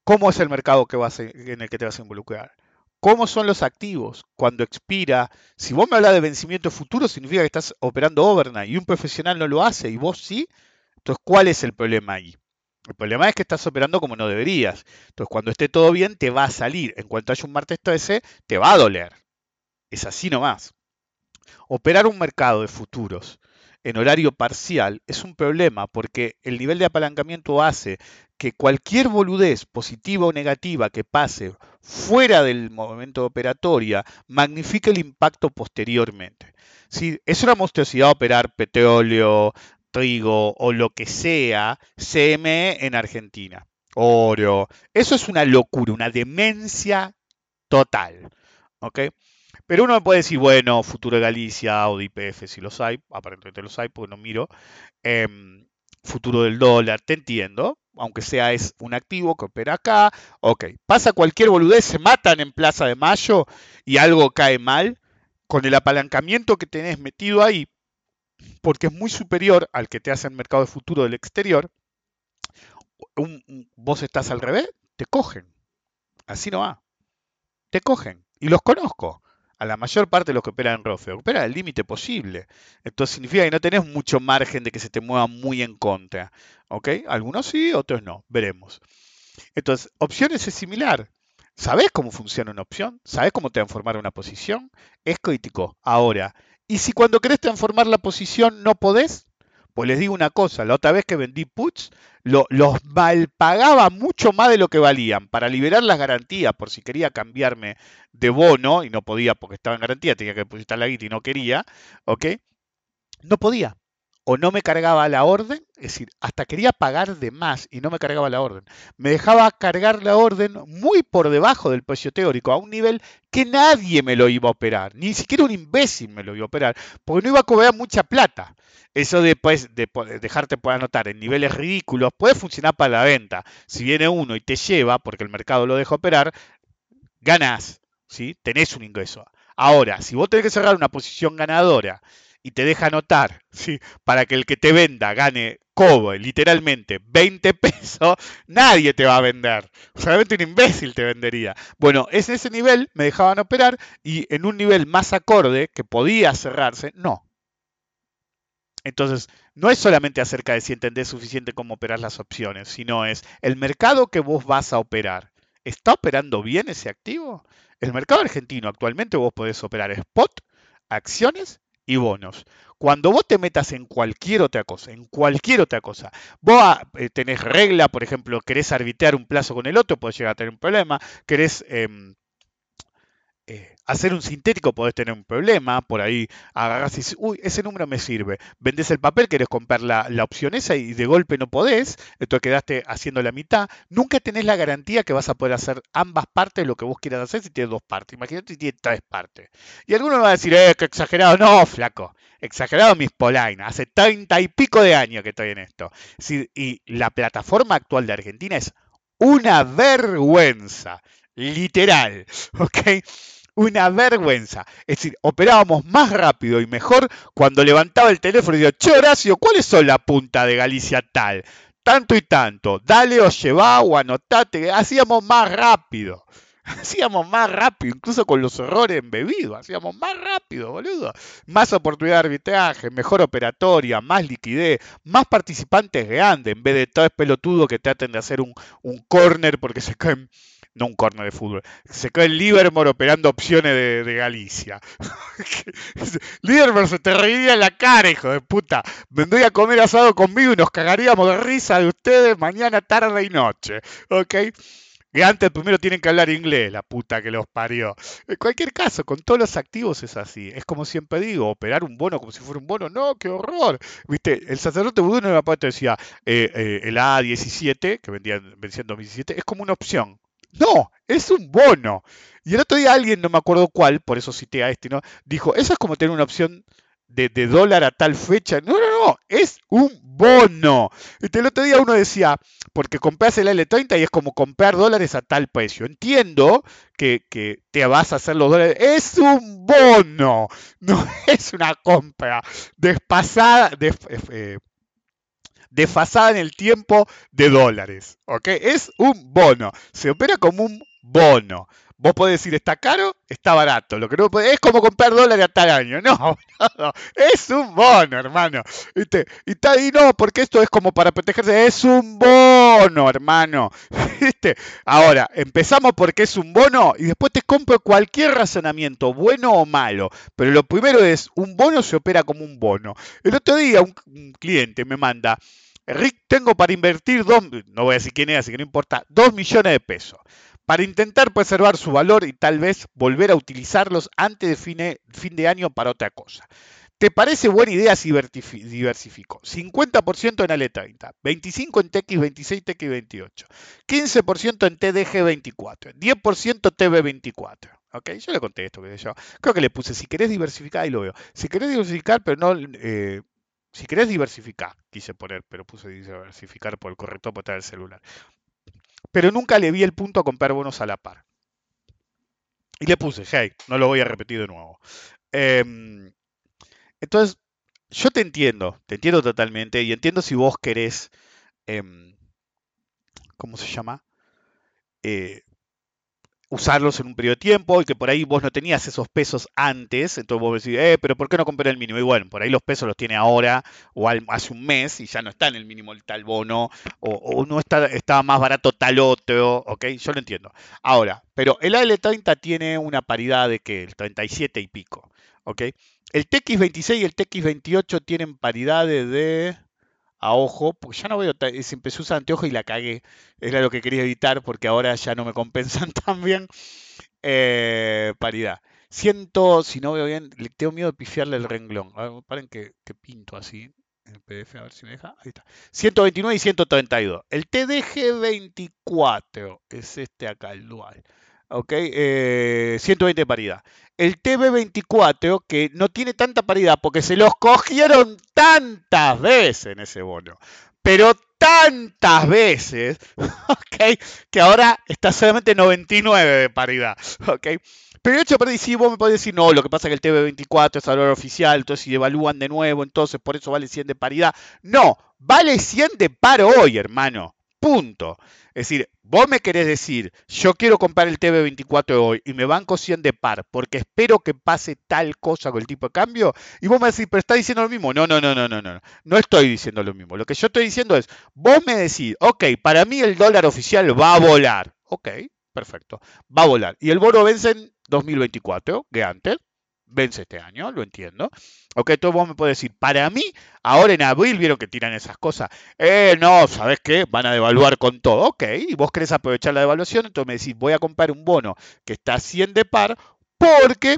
Speaker 2: ¿Cómo es el mercado que vas en el que te vas a involucrar? ¿Cómo son los activos? Cuando expira. Si vos me hablas de vencimiento futuro, significa que estás operando overnight y un profesional no lo hace y vos sí. Entonces, ¿cuál es el problema ahí? El problema es que estás operando como no deberías. Entonces, cuando esté todo bien, te va a salir. En cuanto haya un martes 13, te va a doler. Es así nomás. Operar un mercado de futuros en horario parcial es un problema porque el nivel de apalancamiento hace que cualquier boludez positiva o negativa que pase fuera del momento de operatoria magnifique el impacto posteriormente. Si es una monstruosidad operar petróleo, trigo o lo que sea, CME en Argentina. Oro. Eso es una locura, una demencia total. ¿Ok? Pero uno puede decir, bueno, Futuro de Galicia o IPF, si los hay, aparentemente los hay, porque no miro. Em, futuro del dólar, te entiendo, aunque sea es un activo que opera acá. Ok, pasa cualquier boludez, se matan en Plaza de Mayo y algo cae mal, con el apalancamiento que tenés metido ahí, porque es muy superior al que te hace el mercado de futuro del exterior, vos estás al revés, te cogen. Así no va. Te cogen. Y los conozco. A la mayor parte de los que operan en ROFE, operan al límite posible. Entonces significa que no tenés mucho margen de que se te mueva muy en contra. ¿Ok? Algunos sí, otros no. Veremos. Entonces, opciones es similar. ¿Sabés cómo funciona una opción? ¿Sabés cómo transformar una posición? Es crítico. Ahora, ¿y si cuando querés transformar la posición no podés? Pues les digo una cosa, la otra vez que vendí puts, los malpagaba mucho más de lo que valían para liberar las garantías por si quería cambiarme de bono y no podía porque estaba en garantía, tenía que depositar la guita y no quería, ¿ok? No podía o no me cargaba la orden, es decir, hasta quería pagar de más y no me cargaba la orden. Me dejaba cargar la orden muy por debajo del precio teórico, a un nivel que nadie me lo iba a operar, ni siquiera un imbécil me lo iba a operar, porque no iba a cobrar mucha plata. Eso después de dejarte por anotar en niveles ridículos puede funcionar para la venta. Si viene uno y te lleva, porque el mercado lo deja operar, ganas, ¿sí? tenés un ingreso. Ahora, si vos tenés que cerrar una posición ganadora y te deja anotar, ¿sí? para que el que te venda gane cobre, literalmente 20 (laughs) pesos, nadie te va a vender. Solamente un imbécil te vendería. Bueno, es ese nivel, me dejaban operar y en un nivel más acorde que podía cerrarse, no. Entonces, no es solamente acerca de si entendés suficiente cómo operar las opciones, sino es el mercado que vos vas a operar. ¿Está operando bien ese activo? El mercado argentino actualmente vos podés operar spot, acciones y bonos. Cuando vos te metas en cualquier otra cosa, en cualquier otra cosa, vos ah, eh, tenés regla, por ejemplo, querés arbitrar un plazo con el otro, podés llegar a tener un problema, querés em, hacer un sintético podés tener un problema, por ahí agarrás y dices, uy, ese número me sirve. Vendés el papel, querés comprar la, opción esa y de golpe no podés, entonces quedaste haciendo la mitad. Nunca tenés la garantía que vas a poder hacer ambas partes lo que vos quieras hacer si tienes dos partes. Imagínate si tienes tres partes. Y alguno me va a decir, eh, que exagerado. No, flaco, exagerado mis polainas. Hace treinta y pico de años que estoy en esto. y la plataforma actual de Argentina es una vergüenza literal, (laughs) ¿ok? Una vergüenza. Es decir, operábamos más rápido y mejor cuando levantaba el teléfono y decía, che Horacio, ¿cuáles son la punta de Galicia tal? Tanto y tanto, dale o lleva o anotate, hacíamos más rápido. (laughs) Hacíamos más rápido, incluso con los errores embebidos, hacíamos más rápido, boludo. Más oportunidad de arbitraje, mejor operatoria, más liquidez, más participantes grandes, en vez de todo es pelotudo que traten de hacer un, un corner porque se caen no un corner de fútbol. Se cae el Livermore operando opciones de, Galicia. (laughs) Livermore se te reiría en la cara, hijo de puta. Vendría a comer asado conmigo y nos cagaríamos de risa de ustedes mañana, tarde y noche. ¿Ok? Y antes primero tienen que hablar inglés, la puta que los parió. En cualquier caso, con todos los activos es así. Es como siempre digo, operar un bono como si fuera un bono, no, qué horror. Viste, el sacerdote vudú en la parte decía, eh, eh, el A17, que vendía, vencía en 2017, es como una opción. No, es un bono. Y el otro día alguien, no me acuerdo cuál, por eso cité a este, ¿no? Dijo, eso es como tener una opción de, dólar a tal fecha. No, no, no, es un bono. Y el otro día uno decía, porque compras el L30 y es como comprar dólares a tal precio. Entiendo que, te vas a hacer los dólares. Es un bono, (laughs) no es una compra despasada, de, eh, desfasada en el tiempo de dólares. ¿Ok? Es un bono. Se opera como un bono. Vos podés decir, está caro, está barato. Lo que no es como comprar dólares a tal año. No, (laughs) es un bono, hermano. ¿Viste? Y no, porque esto es como para protegerse. Es un bono, hermano. (laughs) ¿Viste? Ahora, empezamos porque es un bono y después te compro cualquier razonamiento, bueno o malo. Pero lo primero es, un bono se opera como un bono. El otro día un, un cliente me manda, Rick, tengo para invertir dos, no voy a decir quién es, así que no importa, dos millones de pesos para intentar preservar su valor y tal vez volver a utilizarlos antes de fin de año para otra cosa. ¿Te parece buena idea si diversifico? 50% en ALE30, 25% en TX26, TX28, 15% en TDG24, 10% TB24. ¿Ok? Yo le contesto, que yo. Creo que le puse, si querés diversificar, ahí lo veo. Si querés diversificar, pero no... Eh, si querés diversificar, quise poner, pero puse diversificar por el corrector para el celular. Pero nunca le vi el punto a comprar bonos a la par. Y le puse, hey, no lo voy a repetir de nuevo. Eh, entonces, yo te entiendo, te entiendo totalmente y entiendo si vos querés, em, ¿cómo se llama? Eh, usarlos en un periodo de tiempo y que por ahí vos no tenías esos pesos antes, entonces vos decís, eh, pero ¿por qué no compré el mínimo? Y bueno, por ahí los pesos los tiene ahora o hace un mes y ya no está en el mínimo el tal bono o, no está, estaba más barato tal otro, ¿ok? Yo lo entiendo. Ahora, pero el AL30 tiene una paridad de que el 37 y pico, ¿ok? El TX26 y el TX28 tienen paridades de a ojo, porque ya no veo, se usa anteojo y la cagué. Era lo que quería evitar porque ahora ya no me compensan (laughs) tan bien. Eh, paridad. Siento, si no veo bien, tengo miedo de pifiarle el renglón. A ver, paren que, que pinto así el PDF, a ver si me deja. Ahí está. 129 y 132. El TDG24 es este acá, el dual. ¿Ok? 120 eh, paridad. El TB24, que no tiene tanta paridad porque se los cogieron tantas veces en ese bono, pero tantas veces, (laughs) ¿ok? Que ahora está solamente 99 de paridad, ¿ok? Pero hecho, pero si vos me podés decir, no, lo que pasa es que el TB24 es valor oficial, entonces si evalúan de nuevo, entonces por eso vale 100 de paridad. No, vale 100 de paro hoy, hermano. Punto. Es decir, vos me querés decir, yo quiero comprar el TB24 hoy y me banco 100 de par porque espero que pase tal cosa con el tipo de cambio. Y vos me decís, pero está diciendo lo mismo. No, no, no, no, no, no. No estoy diciendo lo mismo. Lo que yo estoy diciendo es, vos me decís, ok, para mí el dólar oficial va a volar. Ok, perfecto. Va a volar. Y el bono vence en 2024, que antes vence este año, lo entiendo. Ok, entonces vos me puedes decir, para mí, ahora en abril vieron que tiran esas cosas. Eh, no, ¿sabes qué? Van a devaluar con todo. Ok, y vos querés aprovechar la devaluación, entonces me decís, voy a comprar un bono que está 100 de par porque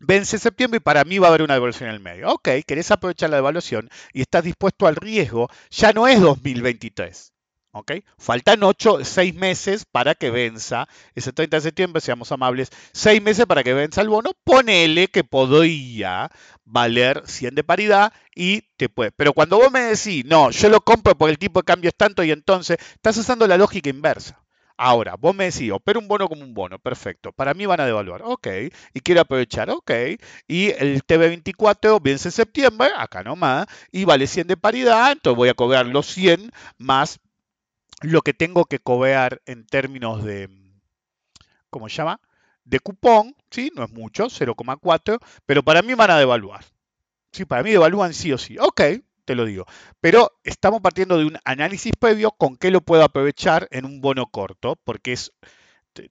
Speaker 2: vence septiembre y para mí va a haber una devaluación en el medio. Ok, querés aprovechar la devaluación y estás dispuesto al riesgo, ya no es 2023. Faltan 8, 6 meses para que venza ese 30 de septiembre, seamos amables, 6 meses para que venza el bono, ponele que podría valer 100 de paridad y te puede. Pero cuando vos me decís, no, yo lo compro porque el tipo de cambio es tanto y entonces estás usando la lógica inversa. Ahora, vos me decís, opera un bono como un bono, perfecto. Para mí van a devaluar, ok. Y quiero aprovechar, ok. Y el TB24 vence en septiembre, acá nomás, y vale 100 de paridad, entonces voy a cobrar los 100 más lo que tengo que cobrar en términos de, ¿cómo se llama? De cupón, ¿sí? No es mucho, 0,4, pero para mí van a devaluar. Sí, para mí devalúan sí o sí. Ok, te lo digo. Pero estamos partiendo de un análisis previo con qué lo puedo aprovechar en un bono corto, porque es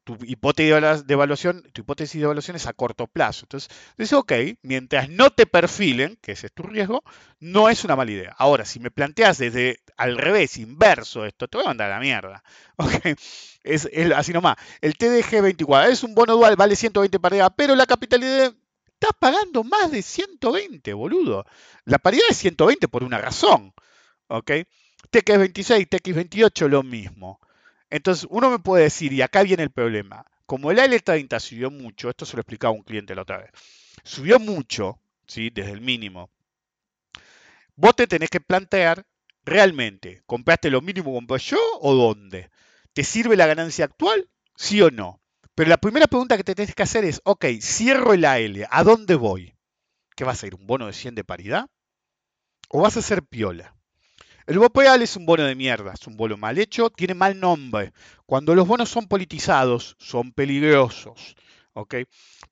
Speaker 2: tu hipótesis de evaluación, tu hipótesis es a corto plazo. Entonces, dice, ok, mientras no te perfilen, que ese es tu riesgo, no es una mala idea. Ahora, si me planteas desde al revés, inverso esto, te voy a mandar a la mierda. (laughs) Es, así nomás. El TDG 24 es un bono dual, vale 120 paridad, pero la capitalidad estás pagando más de 120, boludo. La paridad es 120 por una razón. ¿Ok? TX26, TX28, lo mismo. Entonces, uno me puede decir, y acá viene el problema, como el AL30 subió mucho, esto se lo explicaba un cliente la otra vez, subió mucho, ¿sí? desde el mínimo, vos te tenés que plantear realmente, ¿compraste lo mínimo compré yo o dónde? ¿Te sirve la ganancia actual? ¿Sí o no? Pero la primera pregunta que te tenés que hacer es, ok, cierro el AL, ¿a dónde voy? ¿Qué vas a ir? ¿Un bono de 100 de paridad? ¿O vas a ser piola? El BOPEAL es un bono de mierda, es un bono mal hecho, tiene mal nombre. Cuando los bonos son politizados, son peligrosos. ¿ok?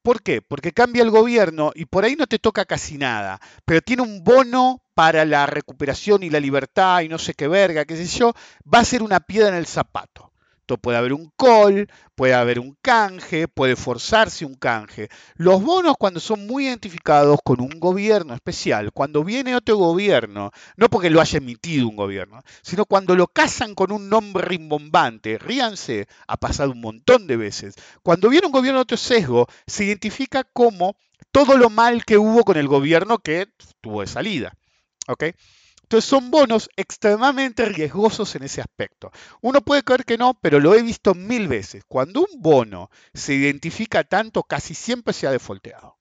Speaker 2: ¿Por qué? Porque cambia el gobierno y por ahí no te toca casi nada, pero tiene un bono para la recuperación y la libertad y no sé qué verga, qué sé yo, va a ser una piedra en el zapato puede haber un call, puede haber un canje, puede forzarse un canje. Los bonos cuando son muy identificados con un gobierno especial, cuando viene otro gobierno, no porque lo haya emitido un gobierno, sino cuando lo casan con un nombre rimbombante, ríanse, ha pasado un montón de veces. Cuando viene un gobierno otro sesgo, se identifica como todo lo mal que hubo con el gobierno que tuvo de salida. ¿ok? Son bonos extremadamente riesgosos en ese aspecto. Uno puede creer que no, pero lo he visto mil veces. Cuando un bono se identifica tanto, casi siempre se ha defolteado.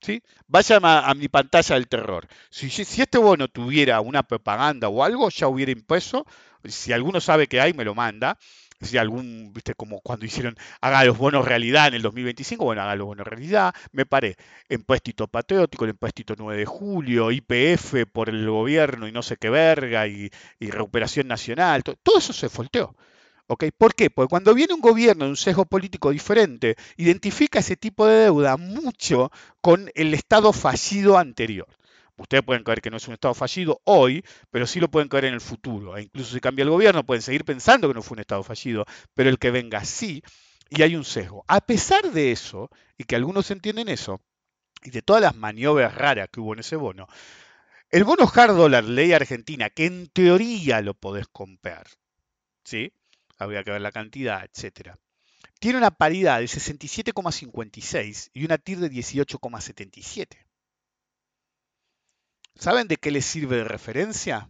Speaker 2: ¿Sí? Vaya a, mi pantalla del terror. Si, si, este bono tuviera una propaganda o algo, ya hubiera impreso. Si alguno sabe que hay, me lo manda si algún, viste, como cuando hicieron, haga los bonos realidad en el 2025, bueno, haga los bonos realidad, me paré, empréstito patriótico, el empréstito 9 de julio, IPF por el gobierno y no sé qué verga, y, recuperación nacional, todo, eso se folteó. ¿ok? ¿Por qué? Porque cuando viene un gobierno de un sesgo político diferente, identifica ese tipo de deuda mucho con el Estado fallido anterior. Ustedes pueden creer que no es un Estado fallido hoy, pero sí lo pueden creer en el futuro. E incluso si cambia el gobierno, pueden seguir pensando que no fue un Estado fallido, pero el que venga sí, y hay un sesgo. A pesar de eso, y que algunos entienden eso, y de todas las maniobras raras que hubo en ese bono, el bono hard dollar ley argentina, que en teoría lo podés comprar, ¿sí? Habría que ver la cantidad, etcétera. Tiene una paridad de 67,56 y una TIR de 18,77. ¿Saben de qué les sirve de referencia?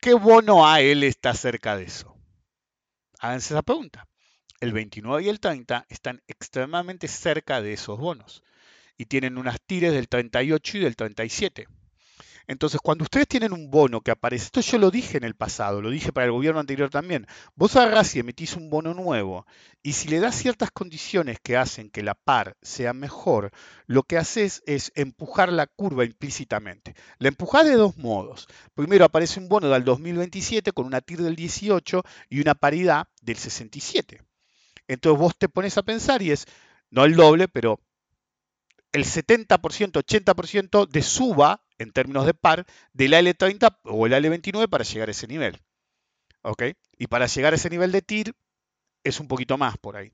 Speaker 2: ¿Qué bono AL está cerca de eso? Háganse esa pregunta. El 29 y el 30 están extremadamente cerca de esos bonos y tienen unas tires del 38 y del 37. Entonces, cuando ustedes tienen un bono que aparece, esto yo lo dije en el pasado, lo dije para el gobierno anterior también, vos agarrás y emitís un bono nuevo, y si le das ciertas condiciones que hacen que la par sea mejor, lo que haces es empujar la curva implícitamente. La empujás de dos modos. Primero aparece un bono del 2027 con una TIR del 18 y una paridad del 67. Entonces vos te pones a pensar y es, no el doble, pero el 70%, 80% de suba en términos de par del AL30 o el AL29 para llegar a ese nivel. ¿Ok? Y para llegar a ese nivel de TIR es un poquito más por ahí.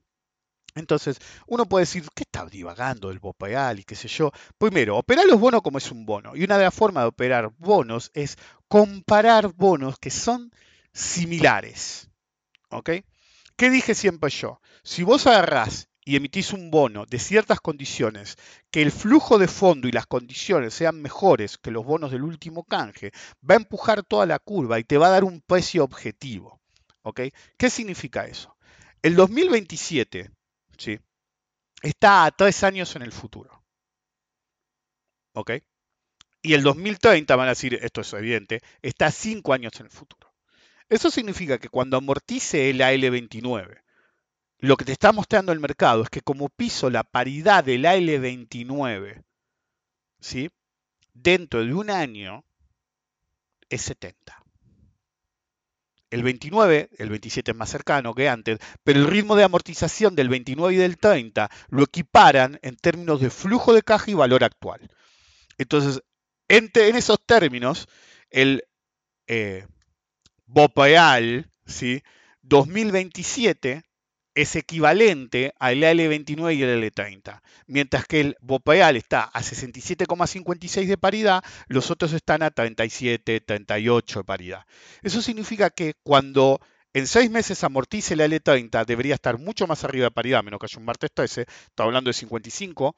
Speaker 2: Entonces, uno puede decir, ¿qué está divagando el BOPEAL y qué sé yo? Primero, operar los bonos como es un bono. Y una de las formas de operar bonos es comparar bonos que son similares. ¿Ok? ¿Qué dije siempre yo? Si vos agarrás y emitís un bono de ciertas condiciones, que el flujo de fondo y las condiciones sean mejores que los bonos del último canje, va a empujar toda la curva y te va a dar un precio objetivo. ¿ok? ¿Qué significa eso? El 2027 ¿sí? está a tres años en el futuro. ¿ok? Y el 2030, van a decir, esto es evidente, está a cinco años en el futuro. Eso significa que cuando amortice el AL29, lo que te está mostrando el mercado es que como piso la paridad del AL29, ¿sí? dentro de un año, es 70. El 29, el 27 es más cercano que antes, pero el ritmo de amortización del 29 y del 30 lo equiparan en términos de flujo de caja y valor actual. Entonces, en, esos términos, el eh, BOPEAL ¿sí? 2027 es equivalente al L29 y el L30. Mientras que el BOPEAL está a 67,56 de paridad, los otros están a 37, 38 de paridad. Eso significa que cuando en seis meses amortice el L30, debería estar mucho más arriba de paridad, menos que haya un martes 13, está hablando de 55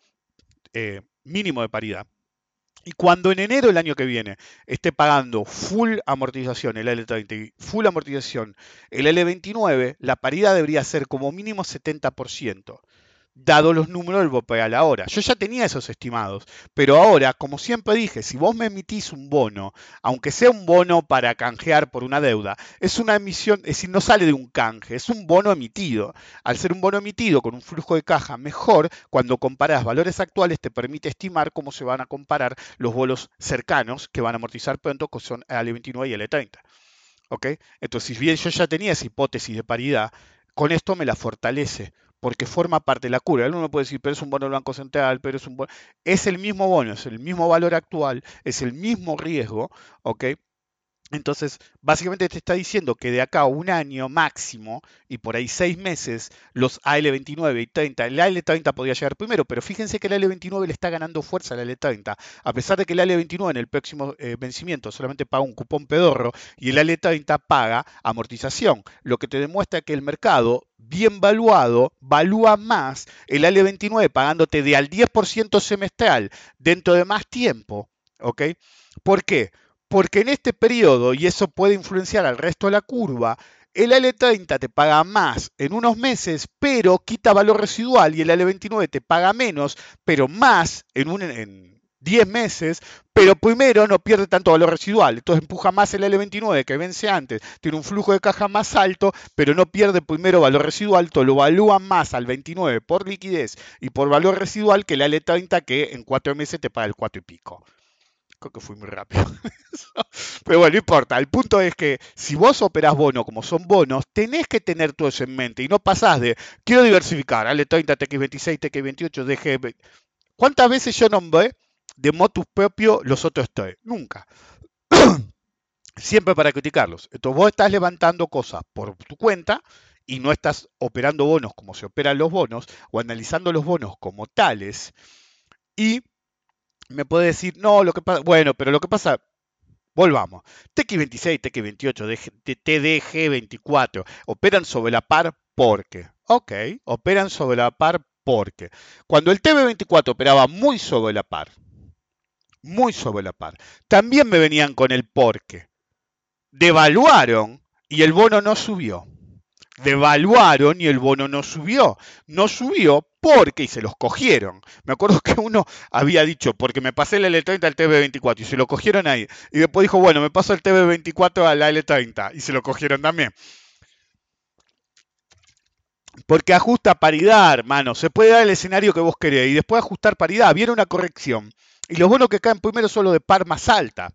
Speaker 2: eh, mínimo de paridad. Y cuando en enero del año que viene esté pagando full amortización el L30 y full amortización el L29, la paridad debería ser como mínimo 70% dado los números del BOPEAL ahora. Yo ya tenía esos estimados, pero ahora, como siempre dije, si vos me emitís un bono, aunque sea un bono para canjear por una deuda, es una emisión, es decir, no sale de un canje, es un bono emitido. Al ser un bono emitido con un flujo de caja mejor, cuando comparas valores actuales te permite estimar cómo se van a comparar los bonos cercanos que van a amortizar pronto, que son el 29 y el E30. ¿Ok? Entonces, si bien yo ya tenía esa hipótesis de paridad, con esto me la fortalece porque forma parte de la cura. Uno puede decir, pero es un bono del Banco Central, pero es un bono. Es el mismo bono, es el mismo valor actual, es el mismo riesgo, ¿ok? Entonces, básicamente te está diciendo que de acá a un año máximo y por ahí seis meses, los AL29 y 30, el AL30 podría llegar primero, pero fíjense que el AL29 le está ganando fuerza al AL30, a pesar de que el AL29 en el próximo eh, vencimiento solamente paga un cupón pedorro y el AL30 paga amortización, lo que te demuestra que el mercado, bien valuado, valúa más el AL29 pagándote de al 10% semestral dentro de más tiempo. ¿Ok? ¿Por qué? Porque en este periodo, y eso puede influenciar al resto de la curva, el L30 te paga más en unos meses, pero quita valor residual, y el L29 te paga menos, pero más en, un, en 10 meses, pero primero no pierde tanto valor residual. Entonces empuja más el L29 que vence antes, tiene un flujo de caja más alto, pero no pierde primero valor residual, entonces lo evalúa más al 29 por liquidez y por valor residual que el L30 que en 4 meses te paga el 4 y pico. Creo que fui muy rápido. Pero bueno, no importa. El punto es que si vos operás bono como son bonos, tenés que tener todo eso en mente y no pasás de quiero diversificar, ale 30, TX26, TX28, DG. ¿Cuántas veces yo nombré de motus propio los otros tres? Nunca. (clears throat) Siempre para criticarlos. Entonces vos estás levantando cosas por tu cuenta y no estás operando bonos como se operan los bonos o analizando los bonos como tales y me puede decir, no, lo que pasa, bueno, pero lo que pasa, volvamos, TX26, TX28, TDG24, operan sobre la par porque, ok, operan sobre la par porque, cuando el TB24 operaba muy sobre la par, muy sobre la par, también me venían con el porque, devaluaron y el bono no subió. Devaluaron y el bono no subió. No subió porque, y se los cogieron. Me acuerdo (laughs) que uno había dicho, porque me pasé el L30 al TB24 y se lo cogieron ahí. Y después dijo, bueno, me paso el TB24 al L30 y se lo cogieron también. Porque ajusta paridad, hermano. Se puede dar el escenario que vos querés y después ajustar paridad. Viene una corrección. Y los bonos que caen primero son los de par más alta.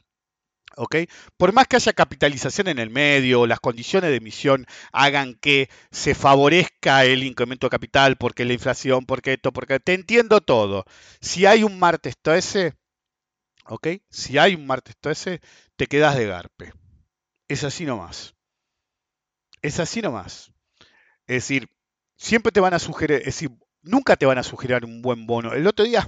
Speaker 2: Por más que haya capitalización en el medio, las condiciones de emisión hagan que se favorezca el incremento de capital, porque la inflación, porque esto, porque te entiendo todo. Si hay un martes 13, ¿ok? Si hay un martes 13, te quedas de garpe. Es así nomás. Es así nomás. Es decir, siempre te van a sugerir, es decir, nunca te van a sugerir un buen bono. El otro día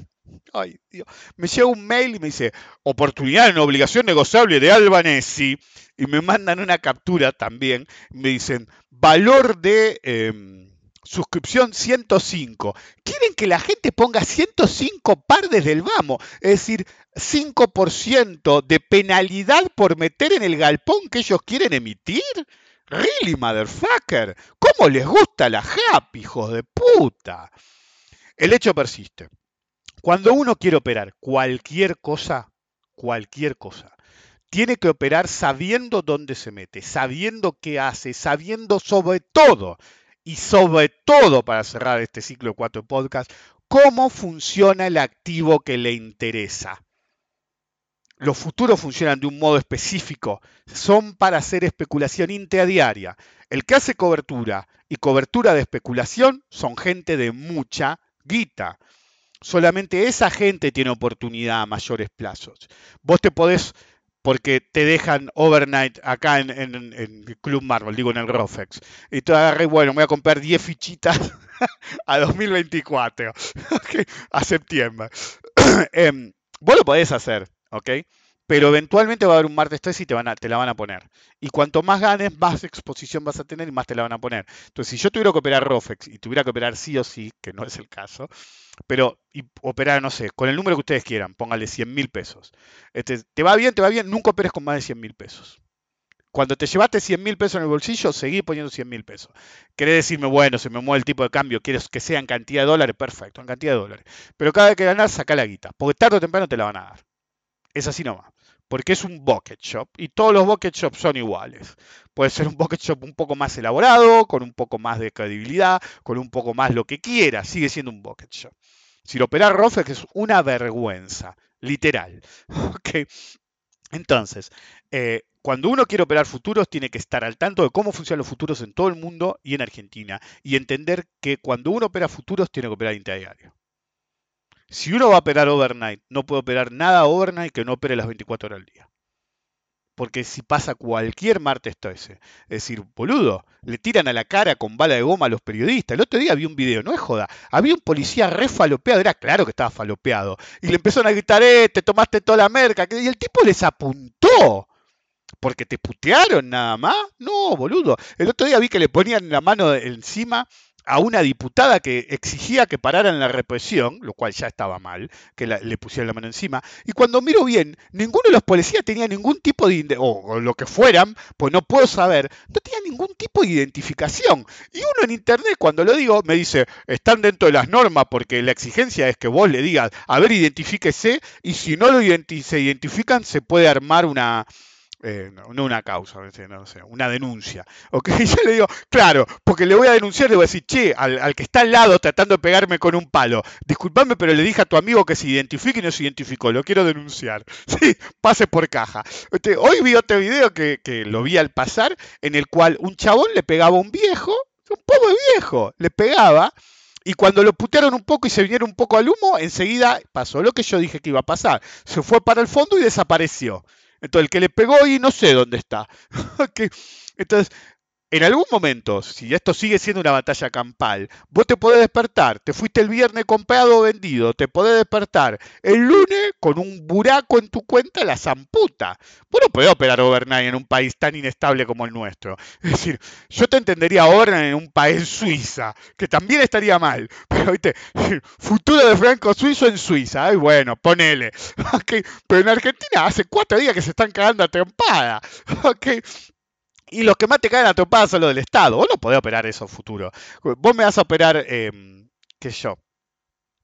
Speaker 2: Ay, Dios. Me llega un mail y me dice, oportunidad en obligación negociable de Albanesi, y me mandan una captura también, me dicen, valor de em, suscripción 105. Quieren que la gente ponga 105 par desde el vamos, es decir, 5% de penalidad por meter en el galpón que ellos quieren emitir. Really, motherfucker. ¿Cómo les gusta la happy, hijos de puta? El hecho persiste. Cuando uno quiere operar cualquier cosa, cualquier cosa, tiene que operar sabiendo dónde se mete, sabiendo qué hace, sabiendo sobre todo, y sobre todo para cerrar este ciclo de cuatro podcasts, cómo funciona el activo que le interesa. Los futuros funcionan de un modo específico, son para hacer especulación intradiaria. El que hace cobertura y cobertura de especulación son gente de mucha guita solamente esa gente tiene oportunidad a mayores plazos. Vos te podés, porque te dejan overnight acá en, el Club Marvel, digo en el Rofex, y te agarré, bueno, voy a comprar 10 fichitas (laughs) a 2024, (laughs) a septiembre. (clears throat) Em, vos lo podés hacer, ¿ok? Pero eventualmente va a haber un martes 3 y te, van a, la van a poner. Y cuanto más ganes, más exposición vas a tener y más te la van a poner. Entonces, si yo tuviera que operar Rofex y tuviera que operar sí o sí, que no es el caso, pero y operar, no sé, con el número que ustedes quieran, póngale 100 mil pesos. Este, ¿Te va bien? ¿Te va bien? Nunca operes con más de 100 mil pesos. Cuando te llevaste 100 mil pesos en el bolsillo, seguí poniendo 100 mil pesos. ¿Querés decirme, bueno, se me mueve el tipo de cambio, quieres que sea en cantidad de dólares? Perfecto, en cantidad de dólares. Pero cada vez que ganas, saca la guita, porque tarde o temprano te la van a dar. Es así nomás porque es un bucket shop y todos los bucket shops son iguales. Puede ser un bucket shop un poco más elaborado, con un poco más de credibilidad, con un poco más lo que quiera, sigue siendo un bucket shop. Si lo opera Rofex es una vergüenza, literal. (laughs) Entonces, eh, cuando uno quiere operar futuros, tiene que estar al tanto de cómo funcionan los futuros en todo el mundo y en Argentina. Y entender que cuando uno opera futuros, tiene que operar intradiario. Si uno va a operar overnight, no puede operar nada overnight que no opere las 24 horas al día. porque si pasa cualquier martes 13. Es decir, boludo, le tiran a la cara con bala de goma a los periodistas. El otro día vi un video, no es joda, había un policía re falopeado, era claro que estaba falopeado, y le empezaron a gritar, eh, te tomaste toda la merca, y el tipo les apuntó. Porque te putearon nada más. No, boludo. El otro día vi que le ponían la mano encima a una diputada que exigía que pararan la represión, lo cual ya estaba mal, que le pusieran la mano encima, y cuando miro bien, ninguno de los policías tenía ningún tipo de, o, lo que fueran, pues no puedo saber, no tenía ningún tipo de identificación. Y uno en internet, cuando lo digo, me dice, están dentro de las normas, porque la exigencia es que vos le digas, a ver, identifíquese, y si no lo se identifican, se puede armar una, eh, no, una causa, no sé, una denuncia. ¿ok? (laughs) Yo le digo, claro, porque le voy a denunciar, le voy a decir, che, al, que está al lado tratando de pegarme con un palo, disculpame, pero le dije a tu amigo que se identifique y no se identificó, lo quiero denunciar. (laughs) Sí, pase por caja. Este, hoy vi otro video que, que lo vi al pasar, en el cual un chabón le pegaba a un viejo, un poco viejo, le pegaba. Y cuando lo putearon un poco y se vinieron un poco al humo, enseguida pasó lo que yo dije que iba a pasar. Se fue para el fondo y desapareció. Entonces, el que le pegó y no sé dónde está. (laughs) Entonces, en algún momento, si esto sigue siendo una batalla campal, vos te podés despertar, te fuiste el viernes comprado o vendido, te podés despertar el lunes con un buraco en tu cuenta, la zamputa. Vos no podés operar overnight en un país tan inestable como el nuestro. Es decir, yo te entendería ahora en un país Suiza, que también estaría mal. Pero, viste, futuro de franco suizo en Suiza, ay, bueno, ponele. (laughs) Pero en Argentina hace cuatro días que se están cagando a trompada. (laughs) Okay. Y los que más te caen a topadas son los del Estado. Vos no podés operar eso futuro. Vos me vas a operar, eh, qué yo,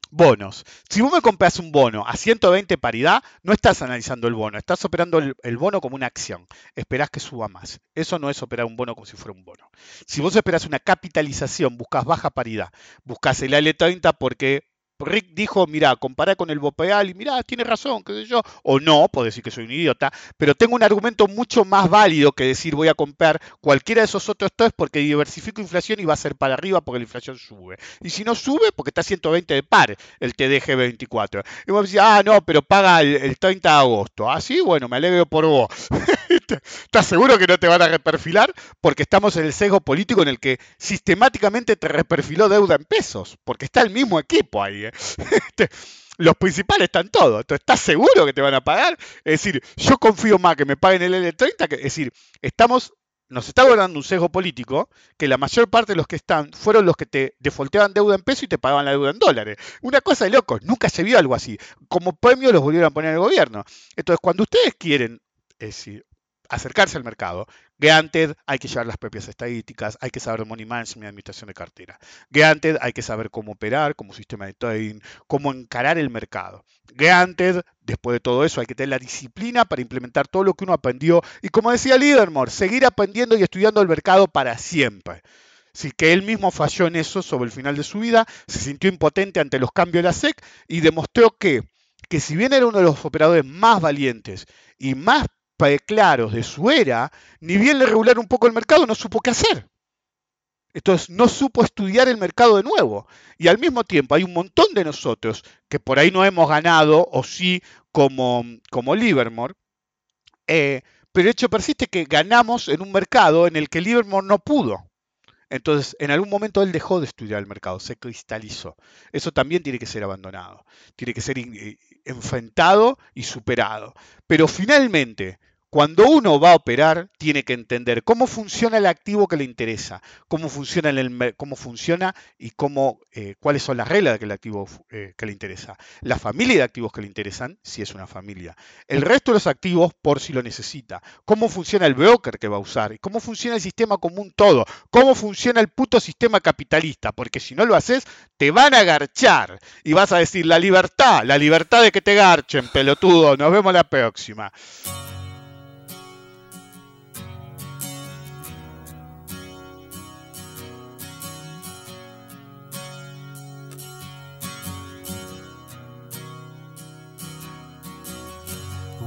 Speaker 2: bonos. Si vos me compras un bono a 120 paridad, no estás analizando el bono, estás operando el, el, bono como una acción. Esperás que suba más. Eso no es operar un bono como si fuera un bono. Si vos esperás una capitalización, buscas baja paridad, buscas el L30 porque Rick dijo, mira, compará con el Bopeal y mira, tiene razón, qué sé yo, o no, puedo decir que soy un idiota, pero tengo un argumento mucho más válido que decir voy a comprar cualquiera de esos otros tres porque diversifico inflación y va a ser para arriba porque la inflación sube. Y si no sube, porque está 120 de par el TDG 24. Y vos decís, ah, no, pero paga el, 30 de agosto. Ah, sí, bueno, me alegro por vos. (laughs) ¿Estás seguro que no te van a reperfilar? Porque estamos en el sesgo político en el que sistemáticamente te reperfiló deuda en pesos, porque está el mismo equipo ahí. ¿eh? Este, los principales están todos. Entonces, ¿estás seguro que te van a pagar? Es decir, yo confío más que me paguen el L30, que, es decir, estamos nos está gobernando un sesgo político que la mayor parte de los que están fueron los que te defolteaban deuda en peso y te pagaban la deuda en dólares. Una cosa de locos, nunca se vio algo así. Como premio los volvieron a poner el gobierno. Entonces, cuando ustedes quieren, es decir, acercarse al mercado. Granted, hay que llevar las propias estadísticas, hay que saber money management administración de cartera. Granted, hay que saber cómo operar como sistema de trading, cómo encarar el mercado. Granted, después de todo eso, hay que tener la disciplina para implementar todo lo que uno aprendió. Y como decía Lidermore, seguir aprendiendo y estudiando el mercado para siempre. Así que él mismo falló en eso sobre el final de su vida, se sintió impotente ante los cambios de la SEC y demostró que, que si bien era uno de los operadores más valientes y más claros de su era, ni bien le regularon un poco el mercado, no supo qué hacer. Entonces no supo estudiar el mercado de nuevo. Y al mismo tiempo hay un montón de nosotros que por ahí no hemos ganado, o sí, como, como Livermore, eh, pero el hecho persiste que ganamos en un mercado en el que Livermore no pudo. Entonces, en algún momento él dejó de estudiar el mercado, se cristalizó. Eso también tiene que ser abandonado, tiene que ser eh, enfrentado y superado. Pero finalmente, cuando uno va a operar, tiene que entender cómo funciona el activo que le interesa, cómo funciona, el, cómo funciona y cómo, eh, cuáles son las reglas del activo eh, que le interesa. La familia de activos que le interesan, si es una familia. El resto de los activos, por si lo necesita. Cómo funciona el broker que va a usar. Cómo funciona el sistema común todo. Cómo funciona el puto sistema capitalista. Porque si no lo haces, te van a garchar. Y vas a decir, la libertad, la libertad de que te garchen, pelotudo. Nos vemos la próxima.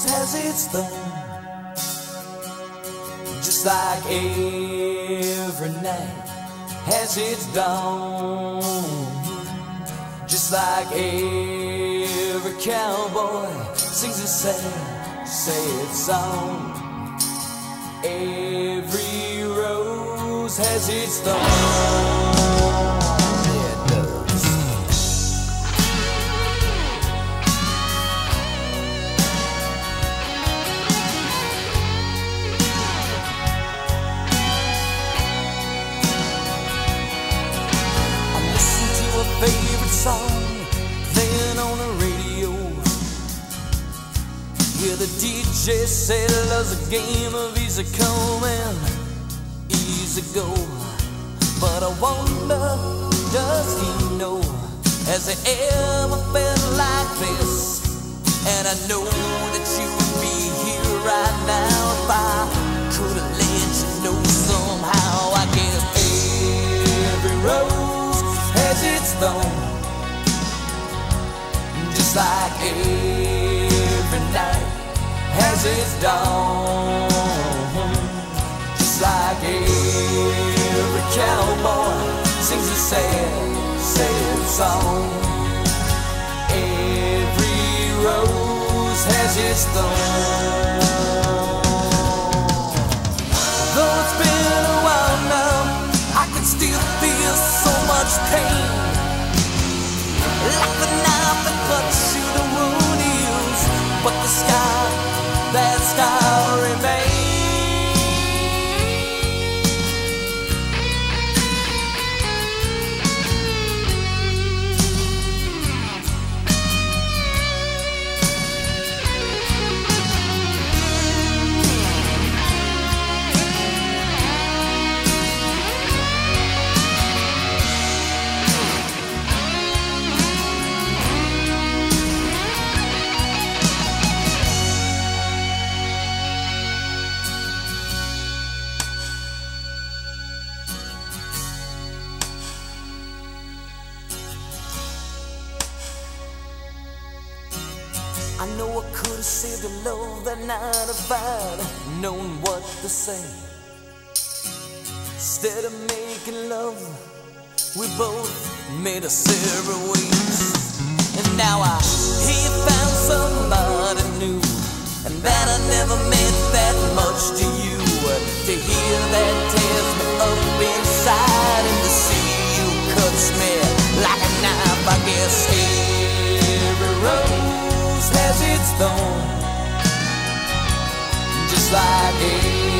Speaker 1: rose has its thorn. Just like every night has its dawn. Just like every cowboy sings a sad, sad song. Every rose has its thorn. The DJ said love's a game of easy come and easy go. But I wonder, does he know? Has he ever been like this? And I know that you would be here right now if I could have let you know somehow. I guess every rose has its thorn, just like every has its dawn, just like every cowboy sings a sad, sad song. Every rose has its thorn. Though it's been a while now, I can still feel so much pain. Like the knife that cuts you, the wound heals, but the scar, that sky. Say. Instead of making love, we both made a separate ways. And now I hear you found somebody new, and that I never meant that much to you. To hear that tears me up inside, and to see you cuts me like a knife. I guess every rose has its thorn, just like every